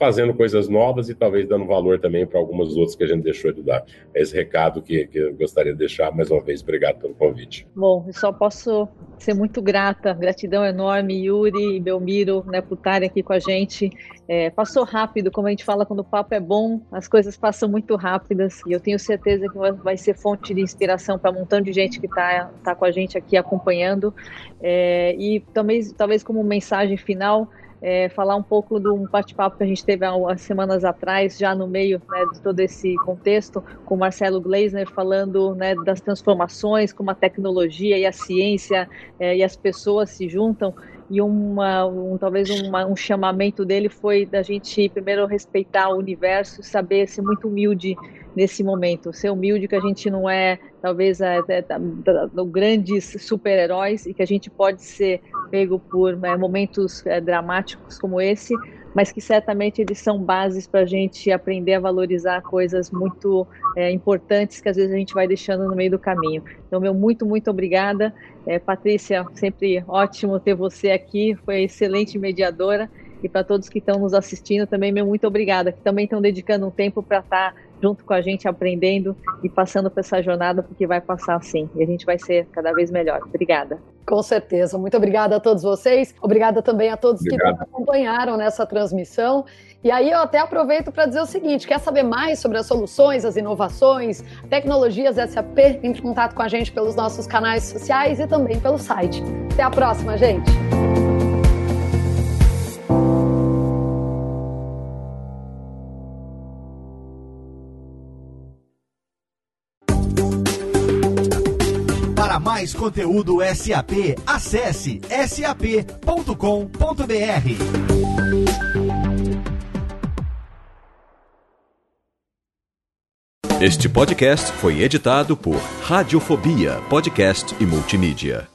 Fazendo coisas novas e talvez dando valor também para algumas outras que a gente deixou de dar. É esse recado que, que eu gostaria de deixar. Mais uma vez, obrigado pelo convite. Bom, eu só posso ser muito grata, gratidão enorme, Yuri e Belmiro, né, por estarem aqui com a gente. É, passou rápido, como a gente fala, quando o papo é bom, as coisas passam muito rápidas e eu tenho certeza que vai ser fonte de inspiração para um montão de gente que está tá com a gente aqui acompanhando. É, e também, talvez como mensagem final, é, falar um pouco de um bate-papo que a gente teve há umas semanas atrás, já no meio né, de todo esse contexto, com o Marcelo Gleisner falando né, das transformações, como a tecnologia e a ciência é, e as pessoas se juntam e uma, um, talvez uma, um chamamento dele foi da gente primeiro respeitar o universo, saber ser muito humilde nesse momento, ser humilde que a gente não é talvez é, é, é, grandes super-heróis e que a gente pode ser pego por é, momentos é, dramáticos como esse, mas que certamente eles são bases para a gente aprender a valorizar coisas muito é, importantes que às vezes a gente vai deixando no meio do caminho. Então, meu muito, muito obrigada. É, Patrícia, sempre ótimo ter você aqui, foi excelente mediadora. E para todos que estão nos assistindo também, meu muito obrigada, que também estão dedicando um tempo para estar tá junto com a gente, aprendendo e passando por essa jornada, porque vai passar sim, e a gente vai ser cada vez melhor. Obrigada. Com certeza. Muito obrigada a todos vocês. Obrigada também a todos Obrigado. que nos acompanharam nessa transmissão. E aí eu até aproveito para dizer o seguinte: quer saber mais sobre as soluções, as inovações, tecnologias SAP? Entre em contato com a gente pelos nossos canais sociais e também pelo site. Até a próxima, gente! Mais conteúdo SAP, acesse sap.com.br. Este podcast foi editado por Radiofobia, podcast e multimídia.